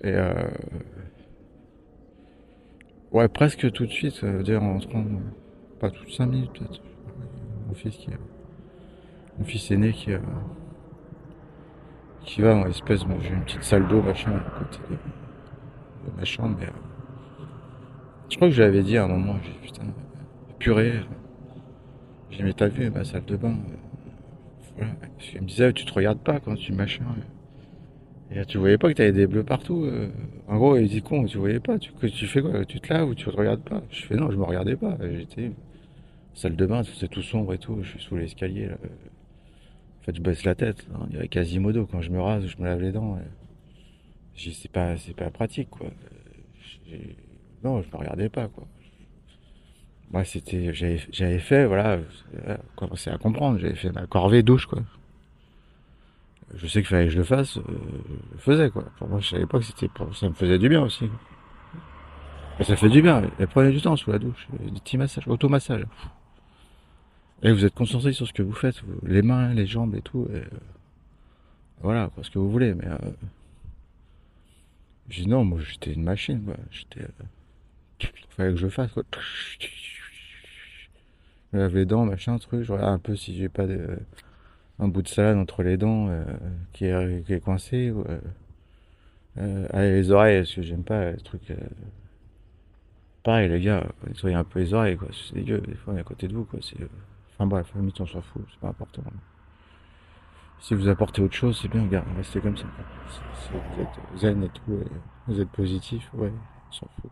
[SPEAKER 2] et euh, ouais, presque tout de suite, euh, dire en rentrant pas toutes 5 minutes peut-être. Mon fils qui mon fils aîné qui qui va dans l'espèce, bon, j'ai une petite salle d'eau machin à côté de, ma chambre, mais euh, je crois que je l'avais dit à un moment, j'ai putain, purée, j'ai mis t'as vu ma salle de bain, euh, voilà, parce qu'il me disait tu te regardes pas quand tu machin. Et tu voyais pas que t'avais des bleus partout. Euh. En gros, il dit con, tu voyais pas. Tu, tu fais quoi Tu te laves ou tu te regardes pas Je fais non, je me regardais pas. J'étais salle de bain, c'est tout sombre et tout. Je suis sous l'escalier. En fait, je baisse la tête. Hein. Il y avait Quasimodo quand je me rase, je me lave les dents. C'est pas, c'est pas pratique, quoi. Non, je me regardais pas, quoi. Moi, c'était, j'avais fait, voilà, commencé à comprendre. J'avais fait ma corvée douche, quoi. Je sais qu'il fallait que je le fasse, euh, je le faisais, quoi. Pour moi, je savais pas que c'était, ça me faisait du bien aussi. Ça fait du bien. Elle prenait du temps sous la douche. Des petits massages, automassage. Et vous êtes concentré sur ce que vous faites, les mains, les jambes et tout. Euh, voilà, quoi, ce que vous voulez. Mais euh, j'ai dit non, moi j'étais une machine, quoi. J'étais. Euh, fallait que je fasse, quoi. Je lave les dents, machin, truc. Je regarde un peu si j'ai pas un bout de salade entre les dents euh, qui, est, coincé. Ou, euh, allez, les oreilles, parce que j'aime pas les trucs. Pareil, les gars, nettoyez un peu les oreilles, quoi. C'est dégueu, des fois, on est à côté de vous, quoi. Enfin bref, la on s'en fout, c'est pas important. Si vous apportez autre chose, c'est bien, regarde, restez comme ça. Vous êtes zen et tout, vous êtes positif, ouais, on s'en fout.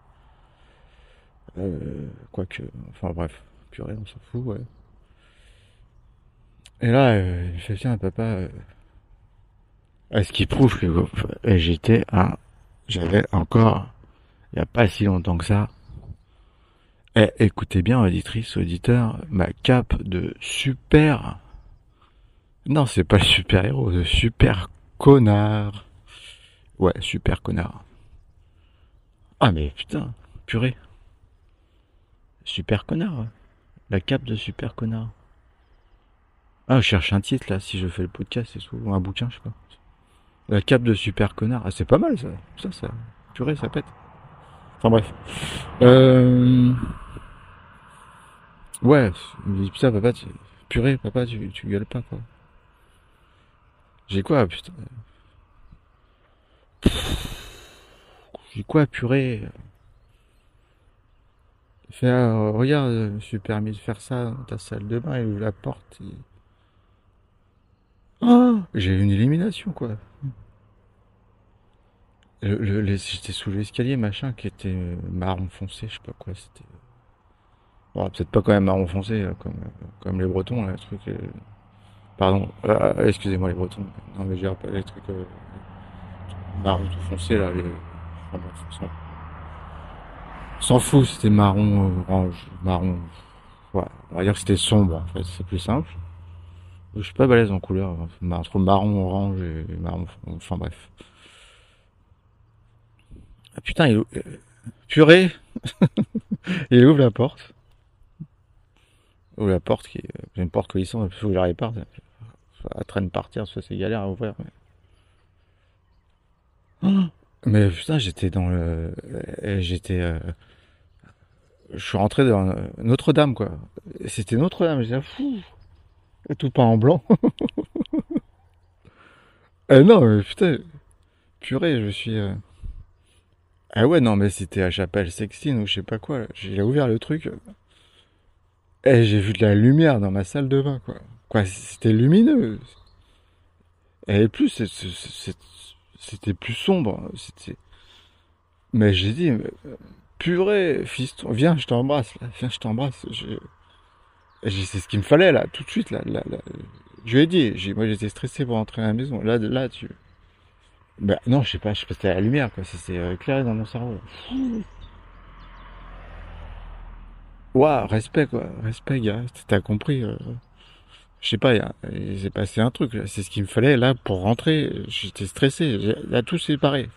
[SPEAKER 2] Euh, quoique, enfin bref, purée, on s'en fout, ouais. Et là, euh, il fait tiens, papa, euh, ce qui prouve que j'étais un, j'avais encore, il n'y a pas si longtemps que ça, eh, écoutez bien, auditrice, auditeur, ma cape de super. Non, c'est pas super héros, de super connard. Ouais, super connard. Ah, mais putain, purée. Super connard. La cape de super connard. Ah, je cherche un titre là, si je fais le podcast tout, ou un bouquin, je sais pas. La cape de super connard. Ah, c'est pas mal ça. Ça, ça. Purée, ça pète. Enfin bref. Euh... Ouais, putain papa, tu... purée papa, tu, tu gueules pas quoi. J'ai quoi putain? J'ai quoi purée? Euh, regarde, je me suis permis de faire ça dans ta salle de bain, il ouvre la porte. Et... Oh J'ai une élimination quoi. Le, j'étais sous l'escalier, machin, qui était marron foncé, je sais pas quoi, c'était. Bon, peut-être pas quand même marron foncé, comme, comme les Bretons, là, les trucs. Euh... Pardon, euh, excusez-moi les Bretons. Non, mais j'ai pas les trucs euh, marron tout foncé, là, les. S'en fout, c'était marron, orange, marron. Ouais, on va dire que c'était sombre, en fait, c'est plus simple. Je suis pas balèze en couleur, entre marron, orange et marron, enfin bref. Ah putain, il euh, purée (laughs) Il ouvre la porte. Ouvre la porte qui est une porte cohissante, il faut que je la répare. Elle traîne partir, ça c'est galère à ouvrir. (gasps) Mais putain, j'étais dans le. Euh, j'étais. Euh, je suis rentré dans Notre-Dame, quoi. C'était Notre-Dame, j'ai fou. Tout pas en blanc. (laughs) eh non, mais putain. Purée, je suis. Euh, ah ouais, non, mais c'était à Chapelle Sextine ou je sais pas quoi. J'ai ouvert le truc. Et j'ai vu de la lumière dans ma salle de bain, quoi. Quoi, c'était lumineux. Et plus, c'était plus sombre. Mais j'ai dit, purée, fiston, viens, je t'embrasse, viens, je t'embrasse. C'est ce qu'il me fallait là, tout de suite là. Je lui ai dit, moi j'étais stressé pour rentrer à la maison. Là, là, tu. Ben non, je sais pas, je sais pas, la lumière quoi, c'est euh, éclairé dans mon cerveau. Waouh, respect quoi, respect gars, t'as compris. Euh je sais pas, il s'est passé un truc. C'est ce qu'il me fallait là pour rentrer. J'étais stressé. Là, tout s'est paré.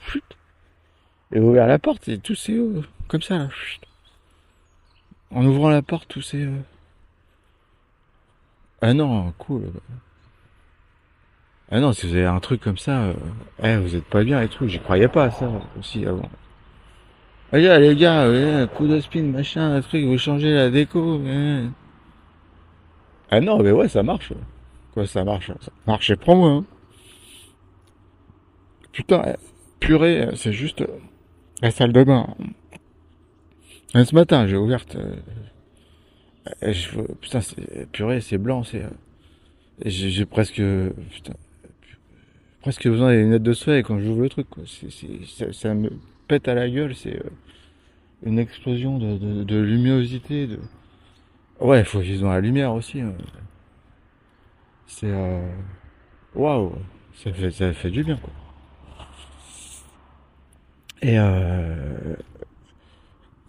[SPEAKER 2] Et ouvert la porte et tout s'est euh, comme ça. Là. En ouvrant la porte, tout s'est. Euh, ah non, cool. Ah non, si vous avez un truc comme ça, euh... eh, vous êtes pas bien et tout. J'y croyais pas à ça aussi avant. Allez, les gars, coup de spin, machin, un truc, vous changez la déco. Ah non, mais ouais, ça marche. Quoi, ça marche Ça marche prends-moi. Hein. Putain, eh, purée, euh, c'est juste euh, la salle de bain. Ce matin, j'ai ouverte. Euh, je, putain, c'est, purée, c'est blanc, c'est. J'ai presque. Putain, presque besoin des lunettes de soleil quand j'ouvre le truc. Quoi. ça, me pète à la gueule. C'est une explosion de, de, luminosité. De, Ouais, il faut vivre dans la lumière aussi. Hein. C'est euh... waouh, ça fait ça fait du bien quoi. Et euh...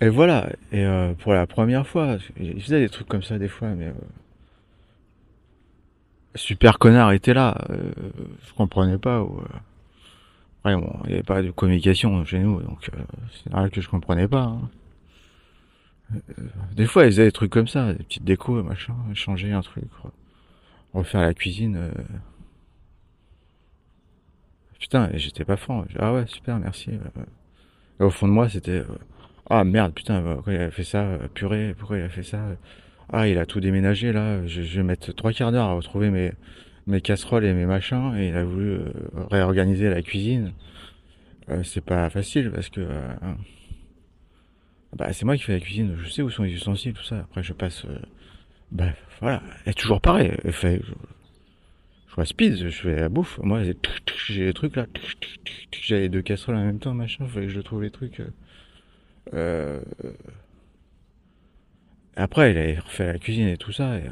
[SPEAKER 2] et voilà. Et euh, pour la première fois, je faisais des trucs comme ça des fois, mais euh... super connard était là. Euh, je comprenais pas. Ou, euh, ouais, bon, il n'y avait pas de communication chez nous, donc c'est normal que je comprenais pas. Hein. Euh, des fois, ils faisaient des trucs comme ça, des petites décos, machin, changer un truc, refaire la cuisine. Euh. Putain, j'étais pas franc. Ah ouais, super, merci. Euh. Et au fond de moi, c'était ah merde, putain, pourquoi il a fait ça, purée, pourquoi il a fait ça Ah, il a tout déménagé là. Je, vais mettre trois quarts d'heure à retrouver mes mes casseroles et mes machins, et il a voulu réorganiser la cuisine. c'est pas facile parce que bah, c'est moi qui fais la cuisine, je sais où sont les ustensiles, tout ça. Après, je passe. Euh, bah, voilà. Et toujours pareil. Fait, je, speed, je fais la bouffe. Moi, j'ai les trucs là. J'ai les deux casseroles en même temps, machin. Fallait que je trouve les trucs. Euh, euh après, il a refait la cuisine et tout ça. Euh,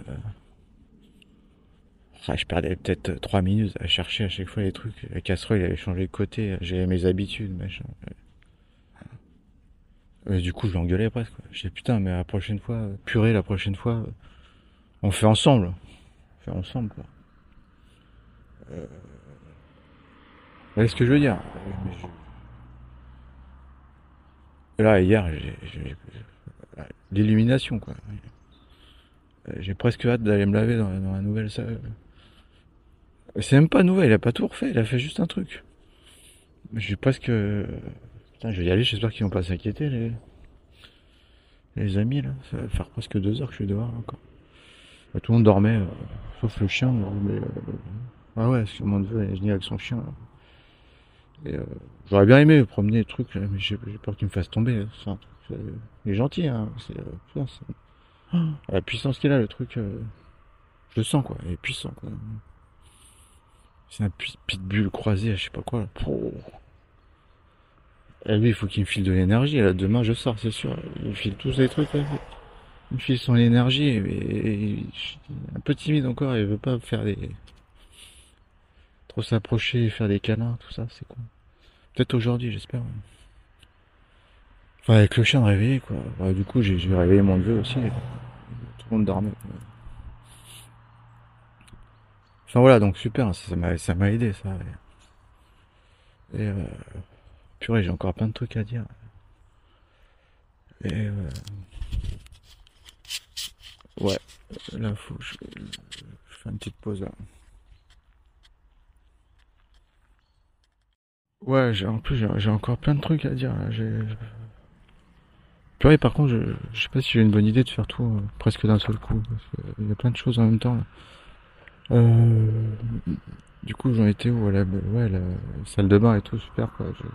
[SPEAKER 2] je perdais peut-être trois minutes à chercher à chaque fois les trucs. La casserole, il avait changé de côté. J'avais mes habitudes, machin. Et du coup, je l'engueulais presque. Je dis putain, mais la prochaine fois, purée, la prochaine fois, on fait ensemble. On fait ensemble, quoi. Euh... Vous voyez ce que je veux dire Là, hier, j'ai l'illumination, quoi. J'ai presque hâte d'aller me laver dans, la nouvelle salle. C'est même pas nouvelle, il a pas tout refait, il a fait juste un truc. J'ai presque je vais y aller, j'espère qu'ils vont pas s'inquiéter, les... les amis, là. Ça va faire presque deux heures que je suis dehors, encore. Tout le monde dormait, euh, sauf le chien, mais... Euh, ah ouais, c'est mon neveu, est venu avec son chien, Et, euh, j'aurais bien aimé promener le truc, mais j'ai peur qu'il me fasse tomber. il est gentil, hein. C'est, la puissance qu'il a, le truc, je le sens, quoi. Il est puissant, quoi. C'est un pitbull croisé, je sais pas quoi. Là. Et lui, il faut qu'il me file de l'énergie. Là, demain, je sors, c'est sûr. Il me file tous les trucs. Là. Il me file son énergie. Et, un peu timide encore. Il veut pas faire des... Trop s'approcher, faire des câlins, tout ça, c'est con. Peut-être aujourd'hui, j'espère. Enfin, avec le chien de réveiller, quoi. Bah, du coup, j'ai réveillé mon neveu aussi. Tout le monde dormait. Enfin voilà, donc super, ça m'a ça m'a aidé ça. Et, euh, purée, j'ai encore plein de trucs à dire. Et euh, ouais, là faut je, je fais une petite pause là. Ouais, j'ai en plus j'ai j'ai encore plein de trucs à dire là. J'ai purée, par contre, je, je sais pas si j'ai une bonne idée de faire tout euh, presque d'un seul coup. Parce qu'il y a plein de choses en même temps. Là. Euh, du coup, j'en étais où la, ouais, la salle de bain et tout, super quoi. Je...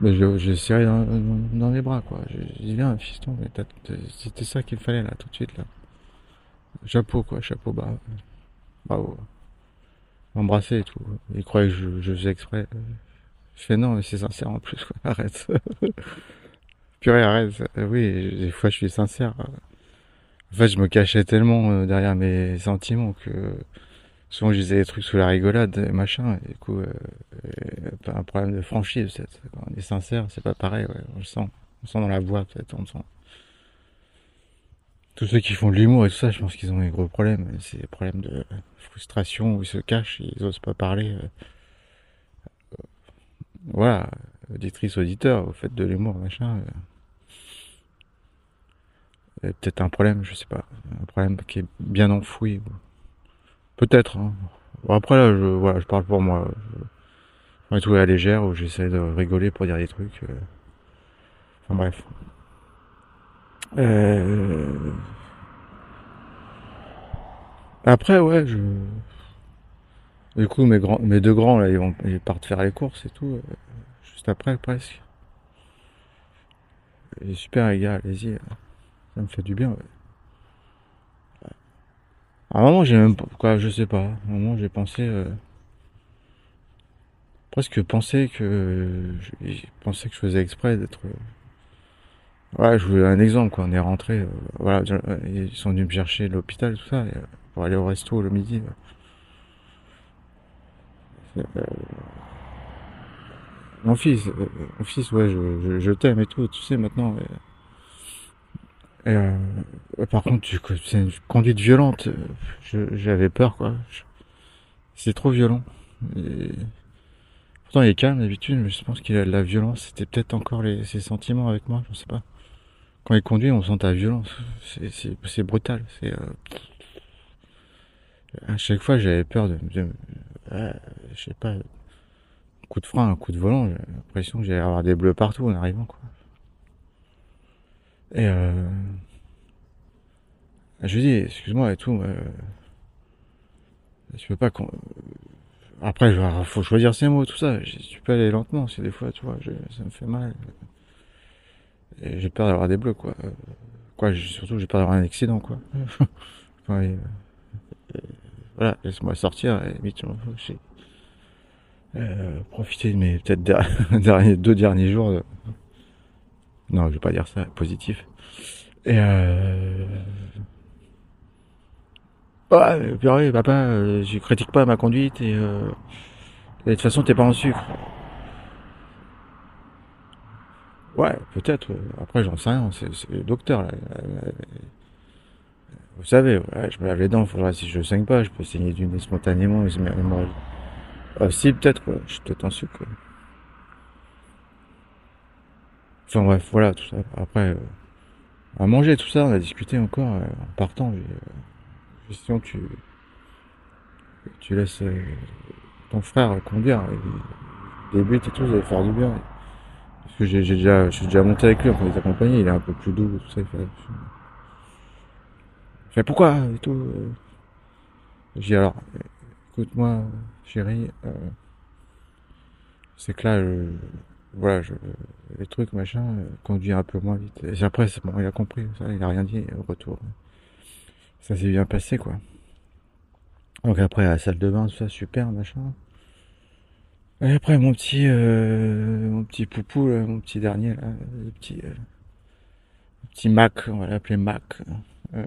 [SPEAKER 2] Mais je- j'ai serré dans, dans, les bras quoi. J'ai j'ai dit viens, fiston, c'était ça qu'il fallait là, tout de suite là. Chapeau quoi, chapeau bas. Bravo. M'embrasser et tout. Il croyait que je, faisais exprès. Je fais non, mais c'est sincère en plus quoi. (laughs) Arrête. (laughs) Purée, arrête. Euh, Oui, des fois je suis sincère. En fait, je me cachais tellement euh, derrière mes sentiments que souvent je disais des trucs sous la rigolade, et machin, du coup, euh, euh, un problème de franchise, peut-être. On est sincère, c'est pas pareil, on le sent. On le sent dans la voix, peut-être, on le sent. Tous ceux qui font de l'humour et tout ça, je pense qu'ils ont des gros problèmes. C'est des problèmes de frustration où ils se cachent, ils osent pas parler. euh. Voilà, auditrice, auditeur, vous faites de l'humour, machin. euh. Peut-être un problème, je sais pas. Un problème qui est bien enfoui. Peut-être. hein. Après, là, je, voilà, je parle pour moi. Je, je tout à la légère, où j'essaie de rigoler pour dire des trucs. euh. Enfin bref. Euh... Après, ouais, je... Du coup, mes, grands, mes deux grands, là, ils, vont, partent faire les courses et tout. euh, juste après, presque. Et super, les gars, allez-y. euh, Ça me fait du bien, ouais. À un moment, j'ai même quoi, je sais pas. À un moment, j'ai pensé, euh, presque pensé que, j'ai pensé que je faisais exprès d'être, ouais, je voulais un exemple, quoi. On est rentré, euh, voilà, euh, ils sont venus me chercher l'hôpital, tout ça, euh, pour aller au resto le midi. Euh, mon fils, mon fils, ouais, je, je, je t'aime et tout, tu sais, maintenant. Et, par contre, c'est une conduite violente. J'avais peur, quoi. C'est trop violent. Et... Pourtant, il est calme d'habitude, mais je pense qu'il a de la violence. C'était peut-être encore les... ses sentiments avec moi, je sais pas. Quand il conduit, on sent ta violence. C'est- brutal. C'est euh, à chaque fois, j'avais peur de, de euh, je sais pas, un coup de frein, un coup de volant. J'ai l'impression que j'allais avoir des bleus partout en arrivant, quoi. Et euh, je lui dis, excuse-moi et tout, euh, tu peux pas. Après, faut choisir ses mots, tout ça. Tu peux aller lentement, c'est des fois, tu vois, ça me fait mal. J'ai peur d'avoir des bleus, quoi. Euh, Quoi, j'ai- surtout, j'ai peur d'avoir un accident, quoi. (laughs) Euh, voilà, laisse-moi sortir, et vite, j'ai- euh, profiter de mes peut-être der- (laughs) derniers, deux derniers jours. de- Non, je vais pas dire ça, positif. Et euh... Ouais, mais purée, papa, je critique pas ma conduite et, euh... et de toute façon t'es pas en sucre. Ouais, peut-être. Après, j'en sais rien. C'est le docteur là. Euh, Vous savez, ouais, je me lave les dents. Faudra si je saigne pas, je peux saigner du nez spontanément. mais Ah, si, peut-être. Je suis peut-être en sucre. Enfin bref, voilà tout ça. Après, euh, à manger tout ça, on a discuté encore euh, en partant. J'ai euh, question tu tu laisses euh, ton frère conduire. Il débute et tout, ça va faire du bien. Parce que j'ai déjà, je déjà monté avec lui pour les accompagner, il est un peu plus doux, tout ça, il fait, il fait pourquoi? et tout. euh. J'ai alors, écoute-moi, chérie, euh, c'est que là, je- voilà, je, les trucs, machin, euh, conduit un peu moins vite. Et après, bon, il a compris, ça, il a rien dit au retour. Ça s'est bien passé, quoi. Donc après, à la salle de bain, tout ça, super, machin. Et après, mon petit, euh, mon petit poupou, là, mon petit dernier, là, le petit, euh, le petit Mac, on va l'appeler Mac. Euh,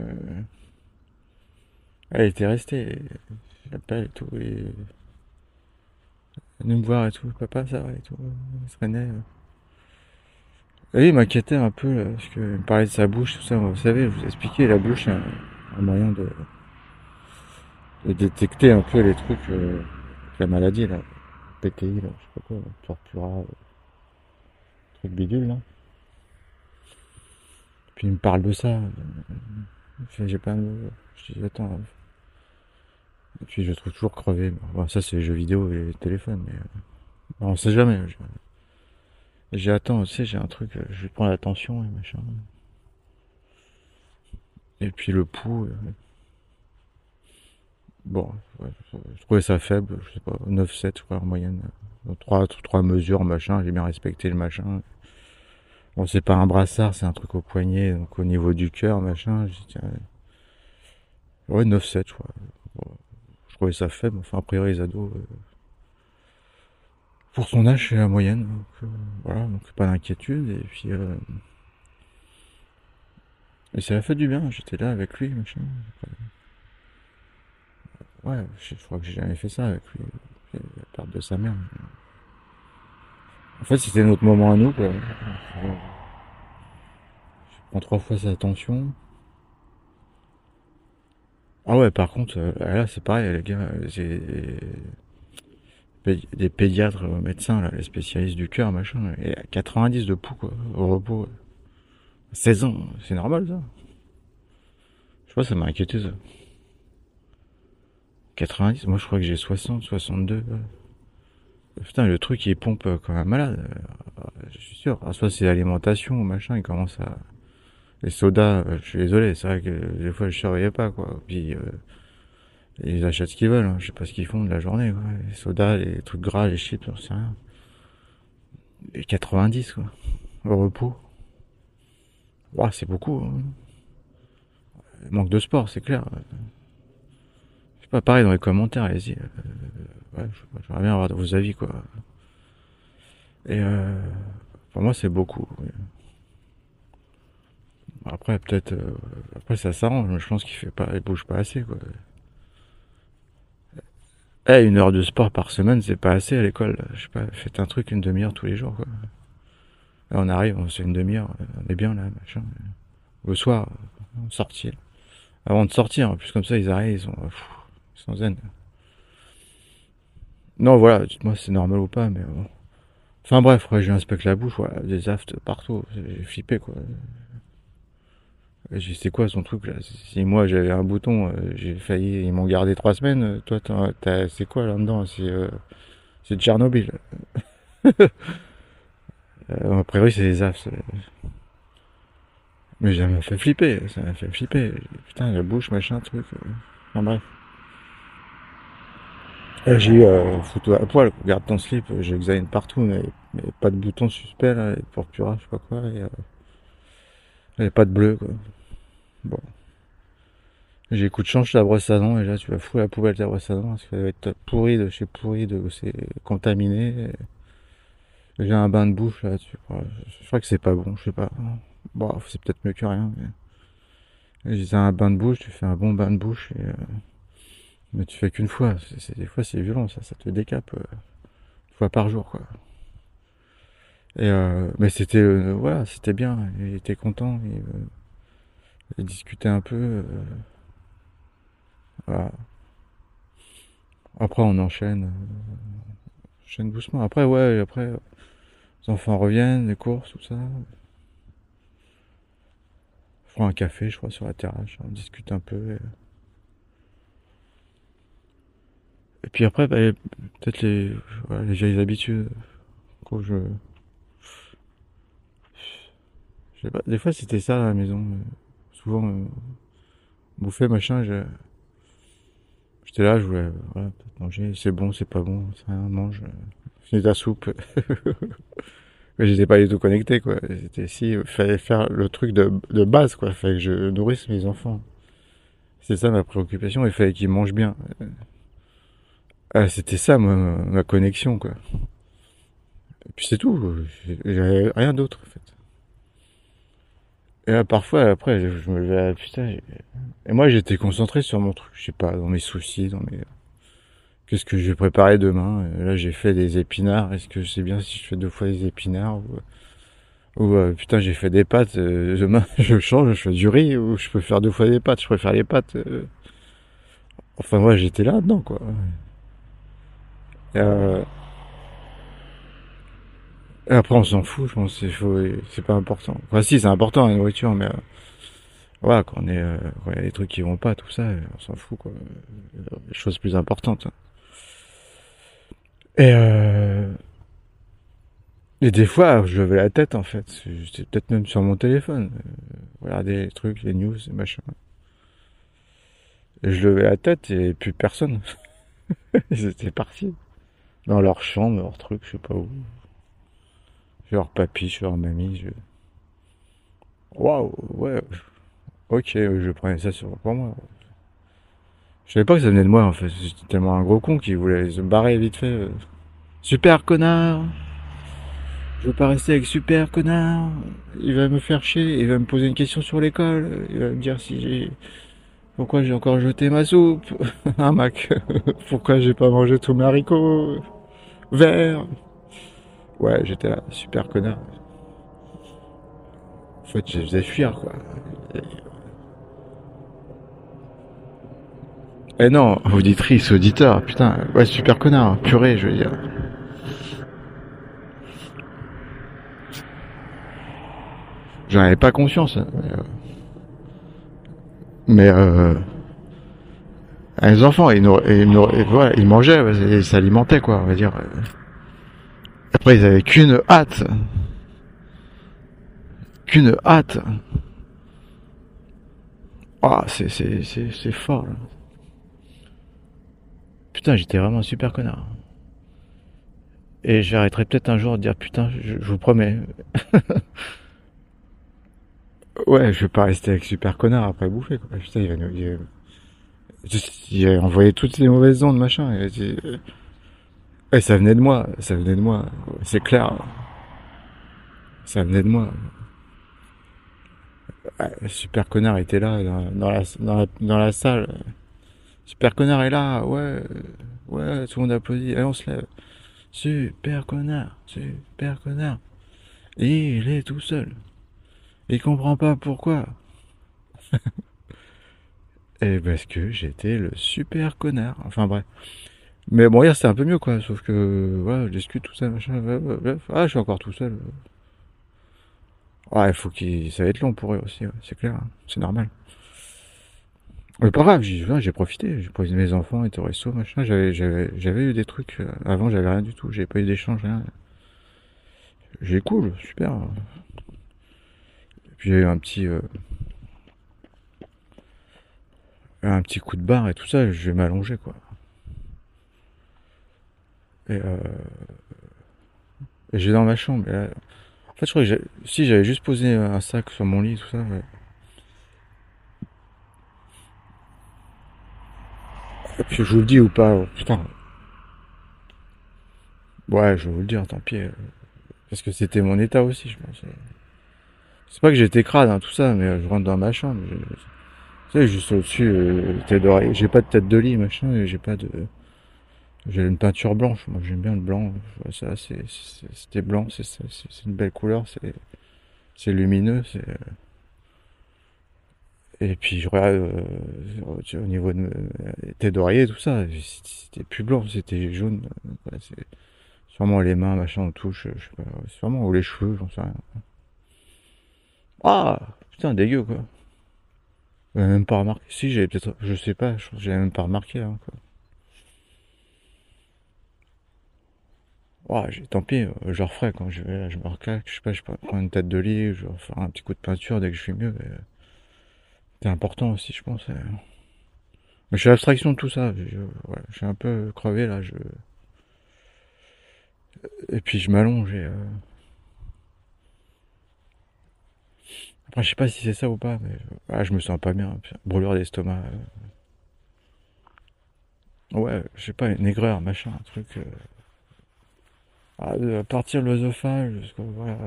[SPEAKER 2] elle était restée, je l'appelle et tout, et venait me voir et tout, papa, ça va et tout, il se traînait. euh. Et il m'inquiétait un peu, là, parce qu'il me parlait de sa bouche, tout ça. Vous savez, je vous ai expliqué, la bouche, un, un moyen de, de détecter un peu les trucs, euh, la maladie, là. PTI, là, je sais pas quoi, tortura, euh, truc bidule, là. Puis il me parle de ça. J'ai pas de... Je dis, attends. euh. Et puis je trouve toujours crevé. Bon, ça, c'est les jeux vidéo et les téléphones, mais euh, on sait jamais. J'ai attends, tu sais, j'ai un truc, je vais prendre l'attention et machin. Et puis le pouls. Bon, je trouvais ça faible, je sais pas, 9-7 je crois en moyenne. Euh, Trois, trois mesures, machin, j'ai bien respecté le machin. Bon, c'est pas un brassard, c'est un truc au poignet, donc au niveau du cœur, machin. Tiens, ouais, 9-7 je je trouvais ça faible, enfin a priori les ados. euh, pour son âge, c'est la moyenne. Donc, euh, voilà, donc pas d'inquiétude. Et puis, euh, et ça a fait du bien. J'étais là avec lui, machin. Ouais, je, crois que j'ai jamais fait ça avec lui. La perte de sa mère. En fait, c'était notre moment à nous, quoi. Je prends trois fois sa attention. Ah ouais, par contre, euh, là, c'est pareil, les gars, pé- des pédiatres médecins, là, les spécialistes du cœur, machin, et à 90 de pouls, quoi, au repos. 16 ans, c'est normal, ça Je sais pas, ça m'a inquiété, ça. 90, moi je crois que j'ai 60, 62. ouais. Putain, le truc il pompe comme un malade. euh, Je suis sûr. Ah, soit c'est l'alimentation ou machin, il commence à. Les sodas, euh, je suis désolé, c'est vrai que des fois je surveillais pas quoi. Puis euh, ils achètent ce qu'ils veulent, hein. je sais pas ce qu'ils font de la journée quoi. Les sodas, les trucs gras, les chips, j'en sais rien. Et 90 quoi. Au repos. Ouah, c'est beaucoup. hein. Manque de sport, c'est clair. Pas, pareil dans les commentaires, allez-y. euh, ouais, j'aimerais bien avoir vos avis, quoi. Et euh, pour moi, c'est beaucoup. Après, peut-être, euh, après ça s'arrange, mais je pense qu'il fait pas, il bouge pas assez, quoi. Eh, une heure de sport par semaine, c'est pas assez à l'école. Je sais pas, faites un truc une demi-heure tous les jours, quoi. Là, on arrive, on fait une demi-heure, on est bien là, machin. Le soir, on sortit. Avant de sortir, en plus comme ça, ils arrivent, ils sont, pff, sont zen. Non, voilà, dites-moi c'est normal ou pas, mais bon. Enfin bref, ouais, la bouche, voilà, des aftes partout, j'ai flippé quoi. J'ai c'est quoi son truc là? Si moi j'avais un bouton, euh, j'ai failli, ils m'ont gardé trois semaines, euh, toi t'as, c'est quoi là-dedans C'est euh, c'est Tchernobyl. (laughs) Euh, a priori c'est des aftes. euh. Mais ça m'a fait flipper, ça m'a fait flipper. Putain, la bouche, machin, truc. euh. Enfin bref. Et J'ai eu euh, à poil, regarde ton slip, j'examine partout, mais, pas de bouton suspect là, et pour Pura, je sais pas quoi, et, euh, et pas de bleu quoi. Bon. J'ai écoute, change ta brosse à dents, et là tu vas foutre la poubelle ta brosse à dents, parce qu'elle va être pourrie de chez pourrie, de c'est contaminé. J'ai un bain de bouche là, tu vois, je crois que c'est pas bon, je sais pas. Bon, c'est peut-être mieux que rien, mais. J'ai un bain de bouche, tu fais un bon bain de bouche, et. euh, mais tu fais qu'une fois. Des fois, c'est violent, ça. Ça te décape euh, une fois par jour, quoi. Et euh, mais c'était, euh, voilà, c'était bien. Il était content. Il, euh, discutait un peu. euh, voilà. Après, on enchaîne, euh, enchaîne doucement. Après, ouais, après, les enfants reviennent, les courses, tout ça. Je prends un café, je crois, sur la terrasse. On discute un peu. Et puis après, bah, peut-être les, voilà, les vieilles habitudes. Quand je. Je sais pas, des fois c'était ça à la maison. Souvent, euh, bouffer, machin, je. J'étais là, je voulais voilà, peut-être manger, c'est bon, c'est pas bon, rien, mange. Finis ta soupe. (laughs) Mais j'étais pas du tout connecté, quoi. C'était si, il fallait faire le truc de, de base, quoi. Fallait que je nourrisse mes enfants. C'est ça ma préoccupation, il fallait qu'ils mangent bien. Ah, c'était ça, ma, ma connexion, quoi. Et puis c'est tout. J'avais rien d'autre, en fait. Et là, parfois, après, je, me levais, ah, putain. Et moi, j'étais concentré sur mon truc, je sais pas, dans mes soucis, dans mes. Qu'est-ce que je vais préparer demain Là, j'ai fait des épinards. Est-ce que sais bien si je fais deux fois des épinards ou... Ou euh, putain, j'ai fait des pâtes, euh, demain (laughs) je change, je fais du riz, ou je peux faire deux fois des pâtes, je préfère les pâtes. euh. Enfin, moi, j'étais là dedans, quoi. Euh, après, on s'en fout, je pense, c'est pas important. Enfin, si, c'est important, la nourriture, mais euh, voilà, quand on est, euh, il y a des trucs qui vont pas, tout ça, euh, on s'en fout, quoi. Euh, Les choses plus importantes. Et euh, et des fois, je levais la tête, en fait. J'étais peut-être même sur mon téléphone. Euh, regarder les trucs, les news, les machins. Et je levais la tête et plus personne. (laughs) Ils étaient partis. Dans leur chambre, leur truc, je sais pas où. Chez leur papy, chez leur mamie. Je... Waouh, ouais. Ok, je prenais ça sur pour moi. Je savais pas que ça venait de moi, en fait. J'étais tellement un gros con qui voulait se barrer vite fait. Super connard je veux pas rester avec super connard. Il va me faire chier, il va me poser une question sur l'école, il va me dire si j'ai pourquoi j'ai encore jeté ma soupe. (laughs) Un Mac. (laughs) pourquoi j'ai pas mangé tous mes haricots verts. Ouais, j'étais là, super connard. En fait, je faisais fuir quoi. Eh non, auditrice, auditeur, putain, ouais, super connard, purée, je veux dire. J'en avais pas conscience. hein, Mais, euh, euh, les enfants, ils, ils, voilà, ils mangeaient, ils s'alimentaient, quoi, on va dire. Après, ils avaient qu'une hâte. Qu'une hâte. Ah, c'est, c'est, c'est, c'est fort, là. Putain, j'étais vraiment un super connard. Et j'arrêterai peut-être un jour de dire, putain, je vous promets, (laughs) Ouais, je vais pas rester avec super connard après bouffer, quoi. Putain, il va nous, il, il a envoyé toutes ces mauvaises ondes, machin. Et, et- et ça venait de moi, ça venait de moi. C'est clair. Ça venait de moi. Super connard était là, dans, dans la, dans la, dans la salle. Super connard est là, ouais, ouais, tout le monde applaudit. Allez, on se lève. Super connard, super connard. Il est tout seul. Il comprend pas pourquoi. (laughs) Et parce que j'étais le super connard. Enfin bref. Mais bon, hier c'était un peu mieux quoi. Sauf que, voilà, je discute tout ça, machin. Ah, je suis encore tout seul. Ouais, faut qu'il, ça va être long pour eux aussi, c'est clair. hein. C'est normal. Mais pas grave, j'ai, profité. J'ai de mes enfants, étaient au resto, machin. J'avais eu des trucs. euh, Avant, j'avais rien du tout. J'avais pas eu d'échange, rien. J'ai cool, super. Puis j'ai eu un petit euh, un petit coup de barre et tout ça, je vais m'allonger quoi. Et, euh, et j'ai dans ma chambre. et là- en fait, je crois que si j'avais juste posé un sac sur mon lit, tout ça. ouais. Et puis je vous le dis ou pas, oh, putain. Ouais, je vais vous le dire, tant pis. euh, Parce que c'était mon état aussi, je pense. C'est pas que j'étais crade, hein, tout ça, mais euh, je rentre dans ma chambre. je- Tu sais, juste au-dessus, euh, tête d'oreille. J'ai pas de tête de lit, machin, j'ai pas de. J'ai une peinture blanche. Moi, j'aime bien le blanc. Ça, c'était blanc, c'est, une belle couleur, c'est, lumineux, c'est. euh, Et puis, je regarde euh, au niveau de mes têtes d'oreiller, tout ça, c'était plus blanc, c'était jaune. Ouais, sûrement les mains, machin, on touche, je sais pas, sûrement, ou les cheveux, j'en sais rien. Ah, putain, dégueu, quoi. J'avais même pas remarqué. Si, j'avais peut-être, je sais pas, je j'avais même pas remarqué, hein, quoi. J'ai, tant pis, euh, je referai quand je vais, je me reclaque, je sais pas, je prends une tête de lit, je vais refaire un petit coup de peinture dès que je suis mieux. euh, C'est important aussi, je pense. euh. Mais je fais abstraction de tout ça. Je suis un peu crevé là. Je... Et puis je m'allonge et. euh, Je sais pas si c'est ça ou pas, mais ah, je me sens pas bien. Brûlure d'estomac. euh. Ouais, je sais pas, une aigreur, machin, un truc. euh. Ah, de partir de l'œsophage. Voilà,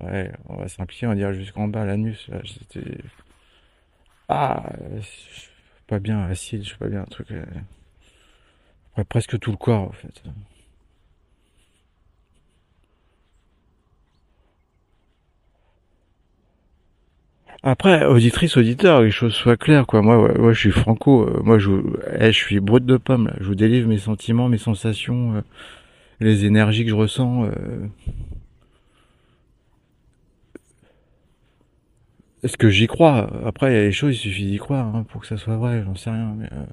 [SPEAKER 2] Ouais, on va simplifier, on va dire jusqu'en bas, l'anus. C'était. Ah, je suis pas bien, acide, je suis pas bien, un truc. euh. Presque tout le corps, en fait. Après, auditrice, auditeur, les choses soient claires, quoi. Moi, ouais, je suis franco. euh, moi, je, eh, je suis brut de pomme, là. Je vous délivre mes sentiments, mes sensations, euh, les énergies que je ressens. euh. Est-ce que j'y crois? Après, il y a des choses, il suffit d'y croire hein, pour que ça soit vrai. J'en sais rien. Mais euh,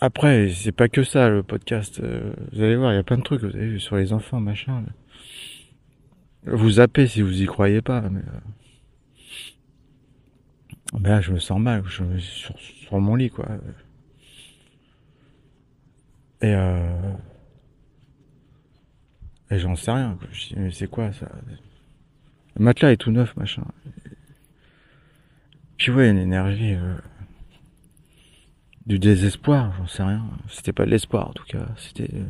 [SPEAKER 2] après, c'est pas que ça le podcast. vous allez voir, il y a plein de trucs. Vous avez vu sur les enfants, machin. Vous zappez si vous y croyez pas. Mais, euh, mais là, je me sens mal. Je sur, sur mon lit, quoi. Et euh, et j'en sais rien. quoi. Je dis, mais c'est quoi ça? Le matelas est tout neuf, machin. Puis ouais, une énergie euh, du désespoir, j'en sais rien. C'était pas de l'espoir en tout cas. C'était euh,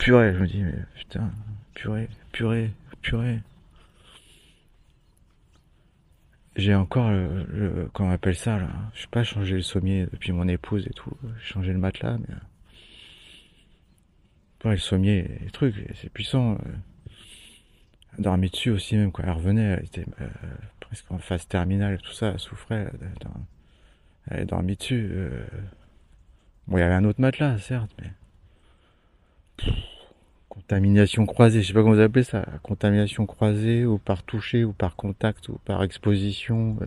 [SPEAKER 2] purée. Je me dis, mais putain, purée, purée, purée. J'ai encore le, le- comment on appelle ça là. Je sais pas changé le sommier depuis mon épouse et tout. J'ai changé le matelas, mais euh, ouais, le sommier, les trucs, c'est puissant. euh. Dormait dessus aussi même quand elle revenait. Elle était euh, presque en phase terminale, tout ça. Elle souffrait. Elle, dormait dessus. euh. Bon, il y avait un autre matelas, certes, mais contamination croisée. Je sais pas comment vous appelez ça. Contamination croisée ou par toucher ou par contact ou par exposition, euh,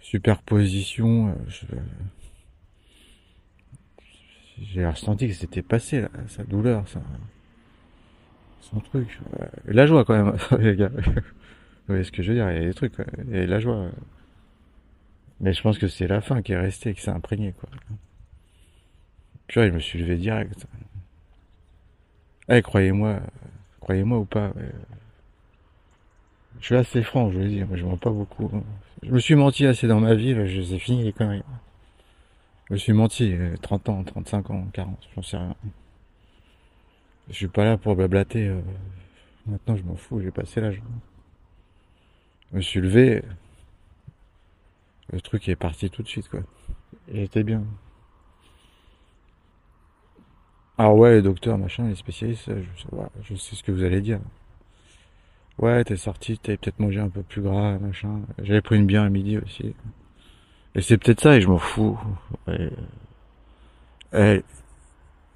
[SPEAKER 2] superposition. euh, J'ai ressenti que c'était passé là, sa douleur, ça son truc. Euh, la joie quand même, (laughs) les gars. Vous voyez ce que je veux dire Il y a des trucs, quoi. il y a de la joie. Mais je pense que c'est la fin qui est restée, qui s'est imprégnée, quoi. Puis je me suis levé direct. Eh, croyez-moi, euh, croyez-moi ou pas, je suis assez franc, je veux dire, je mens pas beaucoup. Je me suis menti assez dans ma vie, je les ai fini les conneries. Je me suis menti, euh, 30 ans, 35 ans, 40, j'en sais rien. Je suis pas là pour blablater. euh, Maintenant, je m'en fous, j'ai passé l'âge. Je me suis levé. Le truc est parti tout de suite, quoi. Il était bien. Ah ouais, les docteurs, machin, les spécialistes, je, ouais, je sais ce que vous allez dire. Ouais, t'es sorti, t'avais peut-être mangé un peu plus gras, machin. J'avais pris une bière à midi aussi. Et c'est peut-être ça, et je m'en fous. Ouais.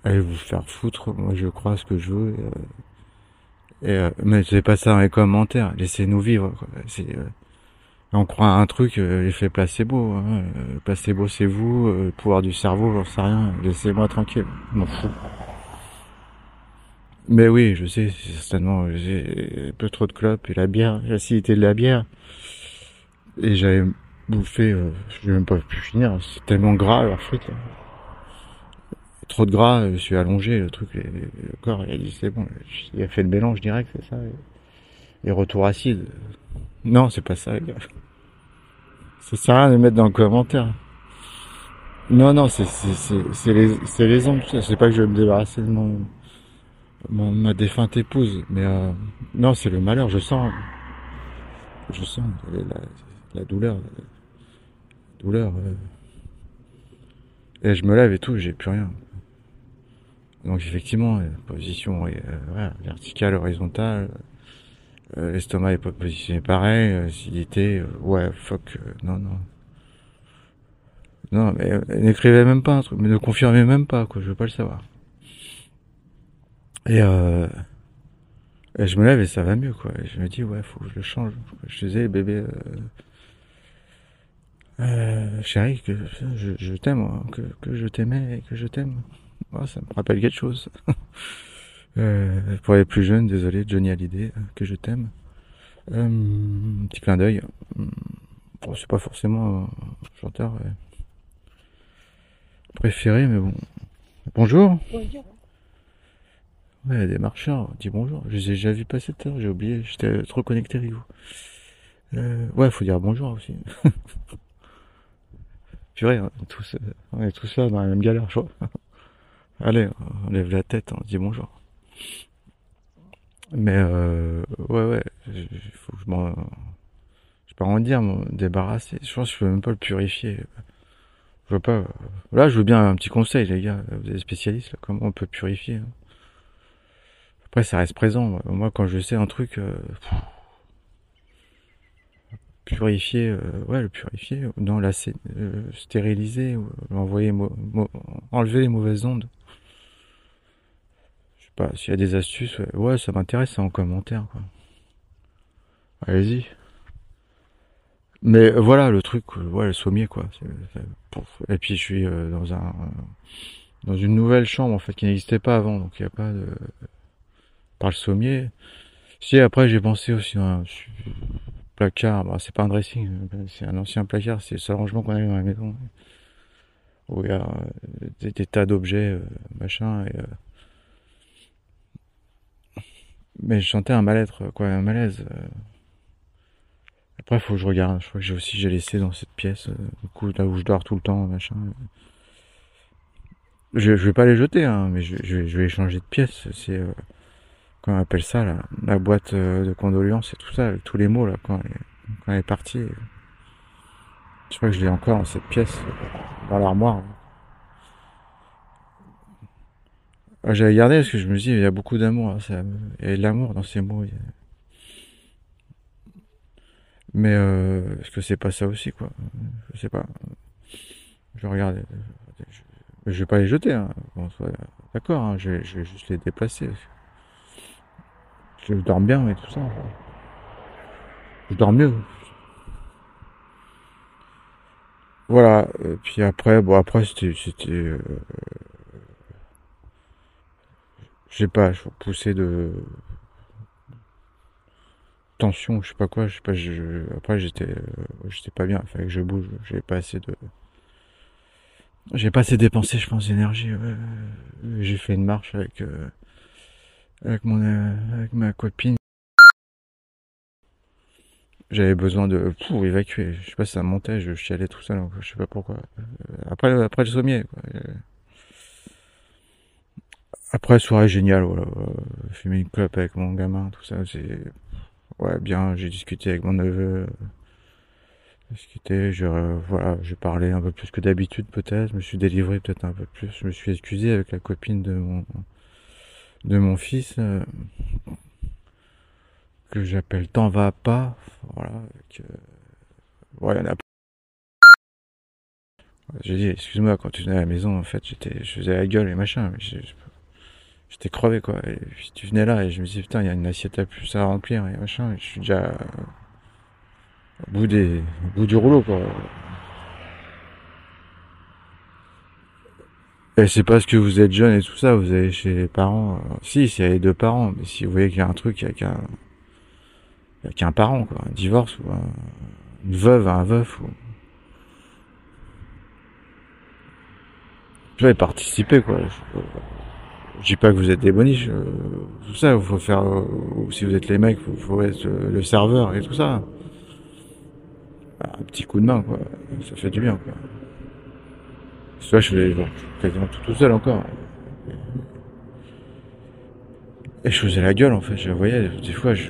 [SPEAKER 2] Allez vous faire foutre, moi je crois ce que je veux. Et, euh, et, euh, mais c'est pas ça dans les commentaires, laissez-nous vivre. Euh, on croit à un truc, euh, l'effet placebo. Hein. Euh, placebo c'est vous, euh, pouvoir du cerveau, j'en sais rien. Laissez-moi tranquille, je m'en fous. Mais oui, je sais, certainement, j'ai un peu trop de clopes et la bière, l'acidité de la bière. Et j'avais bouffé, euh, j'ai même pas pu finir, c'est tellement gras leur frites. Là trop de gras, je suis allongé, le truc, le, le corps, il a dit c'est bon, il a fait le mélange direct, c'est ça. Et, et retour acide. Non, c'est pas ça, les gars. Ça sert à rien de mettre dans le commentaire. Non, non, c'est les c'est les ondes, tout ça. C'est pas que je vais me débarrasser de mon, mon ma défunte épouse, mais euh, non, c'est le malheur. Je sens, je sens la, la douleur, la douleur. euh. Et je me lève et tout, j'ai plus rien. Donc effectivement, euh, position euh, voilà, verticale, horizontale, euh, l'estomac est pas positionné pareil, euh, euh, ouais, fuck, euh, non, non. Non, mais n'écrivez même pas un truc, mais ne confirmez même pas, quoi, je veux pas le savoir. Et, euh, et je me lève et ça va mieux, quoi. Et je me dis, ouais, faut que je le change. Je disais, bébé, euh, chérie, que je, je t'aime, hein, que, que je t'aimais et que je t'aime. Oh, ça me rappelle quelque chose. (laughs) euh, pour les plus jeunes, désolé, Johnny Hallyday, euh, que je t'aime. Euh, petit clin d'œil. Bon, c'est pas forcément un chanteur euh, préféré, mais bon. Bonjour.
[SPEAKER 4] Bonjour.
[SPEAKER 2] Ouais, des marcheurs, dis bonjour. Je les ai déjà vus passer tout à l'heure, j'ai oublié, j'étais trop connecté avec vous. Euh, ouais, faut dire bonjour aussi. (laughs) Purée, on est tous, euh, on est tous là dans la même galère, je crois. (laughs) Allez, on lève la tête, on dit bonjour. Mais euh, ouais, ouais, faut que je m'en... Je peux pas en dire, débarrasser. Je pense que je peux même pas le purifier. Je veux pas... Là, je veux bien un petit conseil, les gars. Vous êtes spécialistes, là. Comment on peut purifier hein? Après, ça reste présent. Moi, quand je sais un truc, euh, purifier, euh, ouais, le purifier, dans la stériliser, ou envoyer, enlever les mauvaises ondes. S'il y a des astuces, ouais, ça m'intéresse, en commentaire. Allez-y. Mais voilà, le truc, ouais, le sommier, quoi. Et puis, je suis dans un, dans une nouvelle chambre, en fait, qui n'existait pas avant, donc il n'y a pas de, par le sommier. Si, après, j'ai pensé aussi à un placard, bah, c'est pas un dressing, c'est un ancien placard, c'est le seul rangement qu'on a eu dans la maison. Où il y a euh, des, tas d'objets, euh, machin, et, euh, mais je sentais un mal-être, quoi, un malaise. Après, faut que je regarde. Je crois que j'ai aussi j'ai laissé dans cette pièce, du coup, là où je dors tout le temps, machin. Je, je vais pas les jeter, hein, mais je, je, vais changer de pièce. C'est quand on appelle ça la, la boîte euh, de condoléances et tout ça, tous les mots là quand elle, quand elle est partie. Je crois que je l'ai encore dans cette pièce, dans l'armoire. Ah, j'avais gardé parce que je me dis il y a beaucoup d'amour, il y a de l'amour dans ces mots. Mais euh, est-ce que c'est pas ça aussi quoi? Je sais pas. Je regarde. Je, je vais pas les jeter. Hein. D'accord, hein, je, je vais juste les déplacer je dors bien et tout ça. Je dors mieux. Voilà. Et puis après, bon après c'était, c'était, euh, j'ai pas, je poussé de tension, je sais pas quoi, je sais pas, je, après j'étais, euh, j'étais pas bien, il fallait que je bouge, j'ai pas assez de, j'ai pas assez dépensé, je pense, d'énergie. J'ai fait une marche avec. Euh, avec mon euh, avec ma copine. J'avais besoin de pour évacuer. Je sais pas si ça montait, je chialais tout seul, je sais pas pourquoi. Euh, après après le sommier. Quoi. Après soirée géniale, voilà. Fumer une clope avec mon gamin, tout ça. C'est ouais bien. J'ai discuté avec mon neveu. Discuté, je voilà, j'ai parlé un peu plus que d'habitude peut-être. Je me suis délivré peut-être un peu plus. Je me suis excusé avec la copine de mon de mon fils euh, que j'appelle T'en va pas. Voilà. Que, voilà, a J'ai dit, excuse-moi, quand tu venais à la maison, en fait, j'étais, je faisais la gueule et machin, mais j'étais crevé, quoi. Et puis tu venais là et je me disais, putain, il y a une assiette à plus à remplir et machin, je suis déjà au bout des, au bout du rouleau, quoi. Et c'est parce que vous êtes jeune et tout ça, vous allez chez les parents. Euh, si, a les deux parents, mais si vous voyez qu'il y a un truc, il y a qu'un, il y a qu'un parent, quoi, un divorce ou une veuve, un veuf ou. Je vais participer, quoi. Dis pas que vous êtes des boniches, euh, tout ça, il faut faire, euh, si vous êtes les mecs, il faut, être le serveur et tout ça. Un petit coup de main, quoi. Ça fait du bien, quoi. Soit je faisais quasiment tout tout seul encore. Et je faisais la gueule en fait, je voyais, des fois je,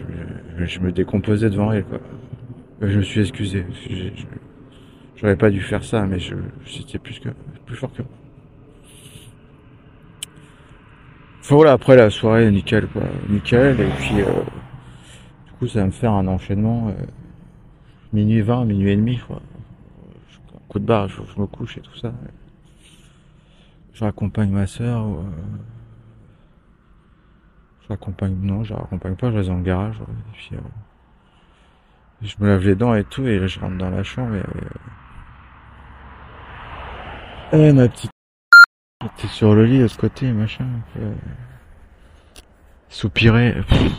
[SPEAKER 2] me décomposais devant elle quoi. Je me suis excusé. J'aurais pas dû faire ça, mais je, c'était plus que plus fort que moi. Voilà, après la soirée, nickel quoi, nickel. Et puis euh, du coup ça va me faire un enchaînement euh, minuit 20, minuit et demi quoi. Un coup de barre, je, je me couche et tout ça je raccompagne ma soeur. Euh, je raccompagne, non, je raccompagne pas, je reste dans le garage. Et puis, euh, je me lave les dents et tout, et là, je rentre dans la chambre et, euh, ma petite était sur le lit de ce côté, machin. Euh, soupirer.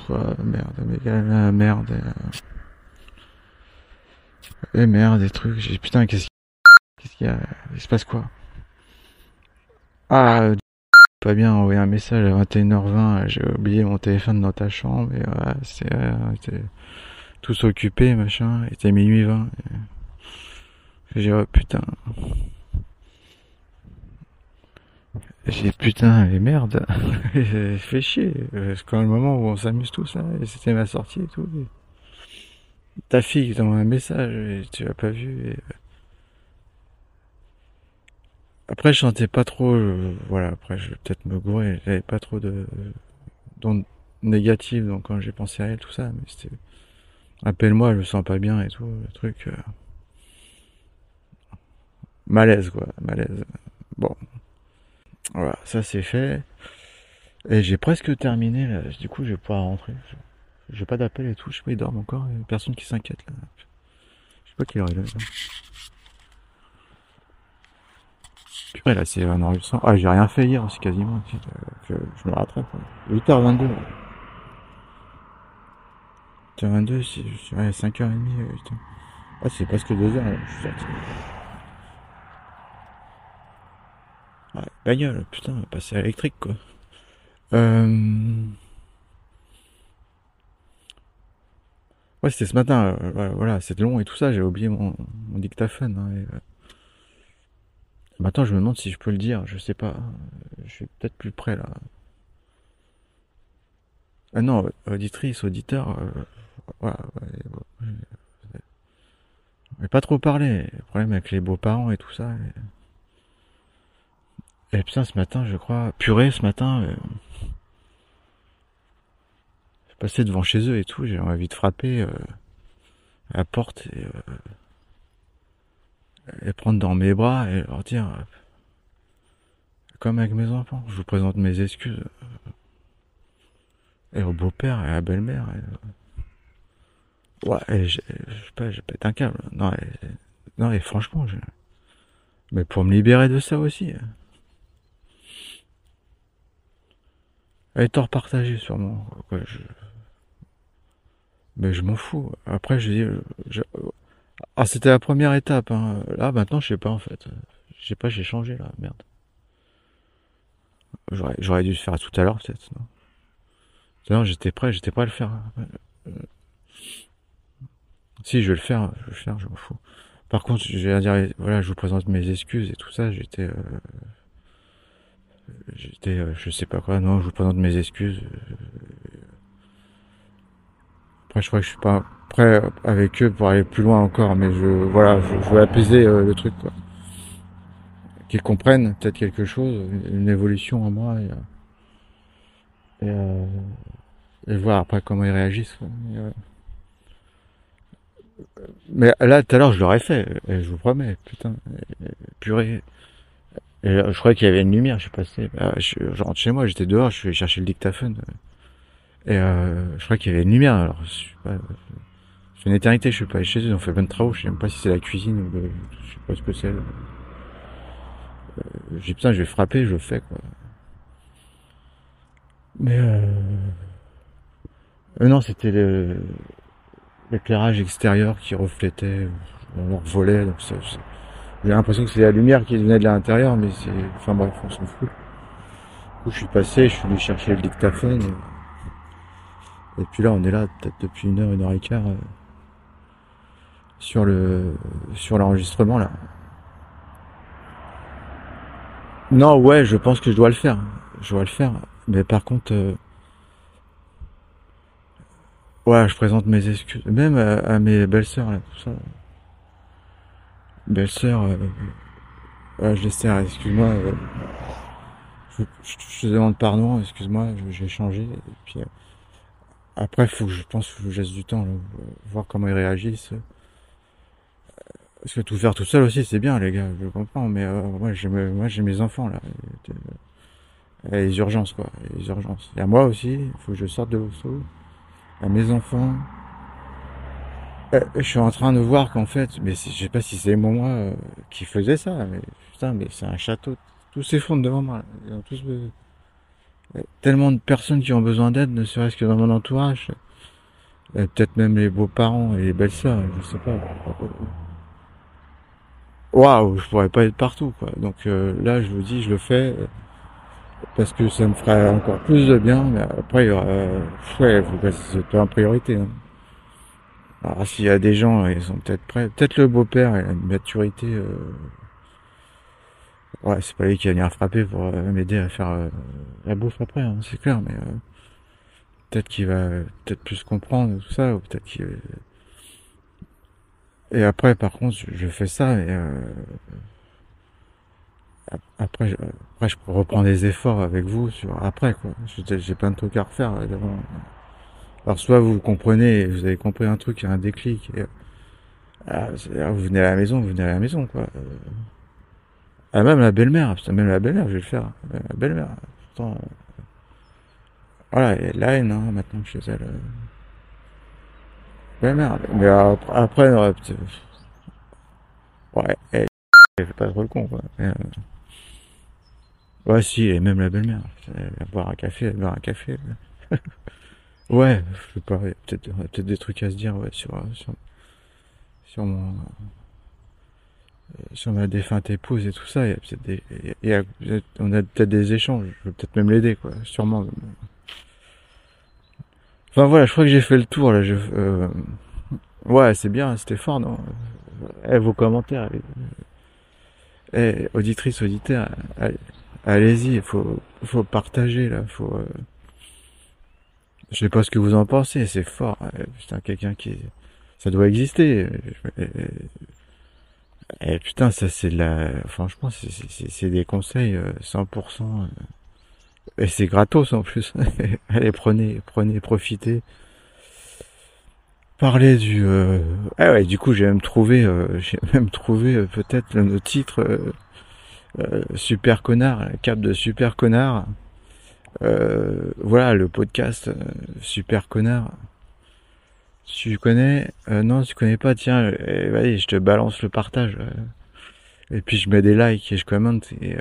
[SPEAKER 2] Oh, merde, mais merde. Et merde, des trucs. J'ai putain, qu'est-ce qu'il y a Il se passe quoi? Ah, pas bien envoyer un message à 21h20, j'ai oublié mon téléphone dans ta chambre, et ouais, c'est, tout tous occupés, machin, il était minuit 20. J'ai dit, oh putain. J'ai putain, les merdes. (laughs) fait chier. C'est quand le moment où on s'amuse tous, là, et c'était ma sortie et tout. Ta fille t'envoie un message, et tu l'as pas vu, et après, je sentais pas trop, voilà, après, je vais peut-être me gourer, j'avais pas trop de, négative, donc quand j'ai pensé à elle, tout ça, mais c'était. Appelle-moi, je me sens pas bien et tout, le truc. euh, Malaise, quoi, malaise. Bon. Voilà, ça c'est fait. Et j'ai presque terminé, là. Du coup, je vais pouvoir rentrer. J'ai pas d'appel et tout, je sais pas, ils dorment encore, il y a personne qui s'inquiète, là. Je sais pas quelle heure il est, là. Purée, là, c'est un enregistrement. Ah, j'ai rien fait hier, c'est quasiment. Je, je me rattrape. 8h22. 8h22, c'est dirais 5h30. euh, putain. Ah, c'est presque 2h, là, je suis sorti. Ouais, bagnole, putain, passer à l'électrique, quoi. Euh... Ouais, c'était ce matin, euh, voilà, c'était long et tout ça, j'ai oublié mon, dictaphone. hein, euh, Maintenant, je me demande si je peux le dire, je sais pas. Je suis peut-être plus près là. Ah non, auditrice, auditeur, euh, voilà, ouais, ouais, ouais. Pas trop parler. Le problème avec les beaux-parents et tout ça. Et putain, ce matin, je crois, purée, ce matin, euh, je passais devant chez eux et tout, j'ai envie de frapper euh, la porte et, euh, prendre dans mes bras et leur dire, euh, comme avec mes enfants, je vous présente mes excuses. euh, Et au beau-père et à la belle-mère. Ouais, et je sais pas, j'ai pété un câble. Non, non, et franchement, je... mais pour me libérer de ça aussi. Hein. Et tort partagé sûrement. je... Mais je m'en fous. Après, je dis, ah, c'était la première étape. Hein. Là, maintenant, je sais pas en fait. Je sais pas, j'ai changé là, merde. J'aurais, dû le faire tout à l'heure peut-être. Non, non j'étais prêt, j'étais prêt à le faire. Euh, Si, je vais le faire, je vais le faire, je m'en fous. Par contre, je vais dire, voilà, je vous présente mes excuses et tout ça. J'étais, euh, j'étais, euh, je sais pas quoi. Non, je vous présente mes excuses. Après, je crois que je suis pas prêt avec eux pour aller plus loin encore, mais je, voilà, je, veux apaiser euh, le truc, quoi. Qu'ils comprennent peut-être quelque chose, une évolution en moi et, euh, et, euh, et voir après comment ils réagissent. Mais, là, tout à l'heure, je l'aurais fait, et je vous promets, putain, purée. Et je croyais qu'il y avait une lumière, je suis passé, bah, je, rentre chez moi, j'étais dehors, je suis chercher le dictaphone. Et euh, je crois qu'il y avait une lumière, alors je sais pas, c'est une éternité, je suis pas allé chez eux, ont fait plein de travaux, je sais même pas si c'est la cuisine ou le, je sais pas ce que c'est. Euh, j'ai putain, je vais frapper, je le fais quoi. Mais euh... euh, non, c'était l'éclairage extérieur qui reflétait euh, leur volet, donc ça- j'ai l'impression que c'est la lumière qui venait de l'intérieur, mais c'est, enfin bref, on s'en fout. Du coup, je suis passé, je suis venu chercher le dictaphone. Et, et puis là, on est là peut-être depuis une heure, une heure et quart euh, sur le sur l'enregistrement là. Non, ouais, je pense que je dois le faire. Je dois le faire. Mais par contre, euh, ouais, je présente mes excuses, même à, à mes belles-sœurs là, tout ça. Belle-sœur, euh, ouais, je les sers, excuse-moi. euh, je, te demande pardon, excuse-moi, j'ai changé. Euh, après, faut je pense que je laisse du temps, euh, voir comment ils réagissent. Parce que tout faire tout seul aussi, c'est bien, les gars, je comprends. Mais euh, moi, j'ai mes- enfants là. Euh, et les urgences, quoi, les urgences. Et à moi aussi, il faut que je sorte de l'hosto. À mes enfants. Euh, je suis en train de voir qu'en fait, mais je sais pas si c'est moi euh, qui faisais ça, mais putain, mais c'est un château. Tout s'effondre devant moi. euh, tellement de personnes qui ont besoin d'aide, ne serait-ce que dans mon entourage. Peut-être même les beaux-parents et les belles-sœurs, je sais pas. Waouh, je pourrais pas être partout, quoi. Donc là, je vous dis, je le fais parce que ça me ferait encore plus de bien. Mais après, il y aura, ouais, priorité. hein. Alors s'il y a des gens, ils sont peut-être prêts. Peut-être le beau-père, il a une maturité. euh, Ouais, c'est pas lui qui va venir frapper pour euh, m'aider à faire euh, la bouffe après, hein, c'est clair. Mais euh, peut-être qu'il va peut-être plus comprendre tout ça, ou peut-être qu'il. Et après, par contre, je, fais ça, et après, je, après, je reprends des efforts avec vous sur après, quoi. J'ai plein de trucs à refaire. Alors, soit vous comprenez, vous avez compris un truc, il y a un déclic. Et, ah, vous venez à la maison, vous venez à la maison, quoi. Ah, même la belle-mère, même la belle-mère, je vais le faire. La belle-mère. Pourtant, voilà, et la haine, hein, maintenant, chez elle. Belle-mère. Mais après, après ouais, elle, fait pas trop le con, quoi. Euh, ouais, si, et même la belle-mère. Elle va boire un café, elle boire un café. (laughs) ouais, je sais pas, peut-être peut des trucs à se dire, ouais, sur, sur, sur mon euh, sur ma défunte épouse et tout ça, il y a peut-être des, il y a, on a peut-être des échanges. Je vais peut-être même l'aider, quoi, sûrement. Enfin voilà, je crois que j'ai fait le tour là. Je, euh, ouais, c'est bien, c'était fort, non eh, Vos commentaires, eh, auditrice, auditeur, allez-y, il faut, faut partager là, faut. Euh... Je sais pas ce que vous en pensez, c'est fort. Putain, quelqu'un qui, ça doit exister. Et putain, ça c'est la, franchement, c'est des conseils 100%. Euh, euh, et c'est gratos en plus. (laughs) Allez, prenez, prenez, profitez. Parlez du. Euh... Ah ouais, du coup, j'ai même trouvé, euh, (laughs) j'ai même trouvé peut-être le titre super connard, la cape de super connard. Voilà, le podcast super connard. Tu connais euh, Non, tu connais pas. Tiens, euh, vas-y, je te balance le partage. Euh. et puis je mets des likes et je commente. Et,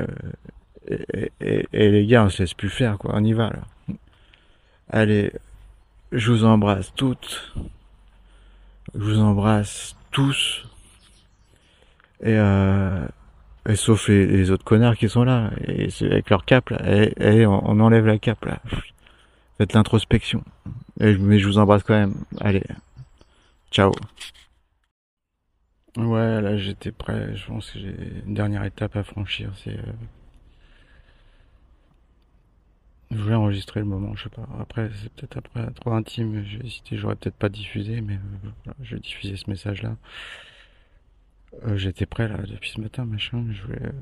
[SPEAKER 2] les gars, on se laisse plus faire, quoi. On y va là. Allez, je vous embrasse toutes. Je vous embrasse tous. Et, et sauf les, autres connards qui sont là, et avec leur cap là, et, on, on, enlève la cape là. Faites l'introspection. Mais je vous embrasse quand même. Allez. Ciao. Ouais, là j'étais prêt. Je pense que j'ai une dernière étape à franchir. C'est. Euh, je voulais enregistrer le moment, je sais pas. Après, c'est peut-être après trop intime. J'ai hésité, j'aurais peut-être pas diffusé, mais euh, je vais diffuser ce message-là. Euh, j'étais prêt là depuis ce matin, machin. Je voulais,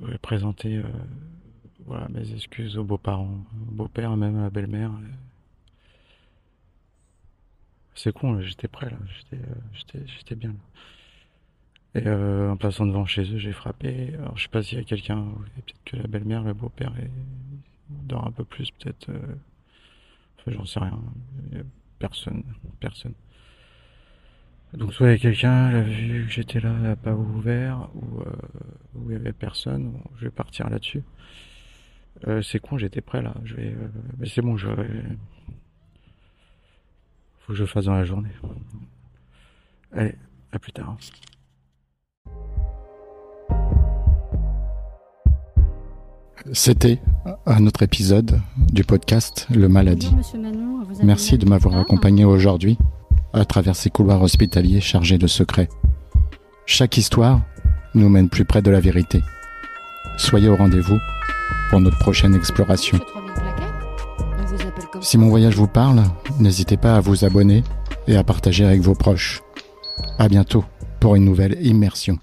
[SPEAKER 2] je voulais présenter voilà, mes excuses aux beaux-parents, au beau-père, même à la belle-mère. C'est con, j'étais prêt là, j'étais, euh, bien là. Et euh, en passant devant chez eux, j'ai frappé. Alors je sais pas s'il y a quelqu'un, peut-être que la belle-mère, le beau-père dort un peu plus, peut-être. Euh, enfin, j'en sais rien. personne, personne. Donc soit il y a quelqu'un, il a vu que j'étais là, n'a pas ouvert, ou, ou il y avait personne. je vais partir là-dessus. Euh, c'est con, j'étais prêt là. Je vais, euh, mais c'est bon, je. Faut que je le fasse dans la journée. Allez, à plus tard.
[SPEAKER 4] C'était un autre épisode du podcast Le Maladie. Merci de m'avoir accompagné aujourd'hui à travers ces couloirs hospitaliers chargés de secrets. Chaque histoire nous mène plus près de la vérité. Soyez au rendez-vous pour notre prochaine exploration. Si mon voyage vous parle, n'hésitez pas à vous abonner et à partager avec vos proches. À bientôt pour une nouvelle immersion.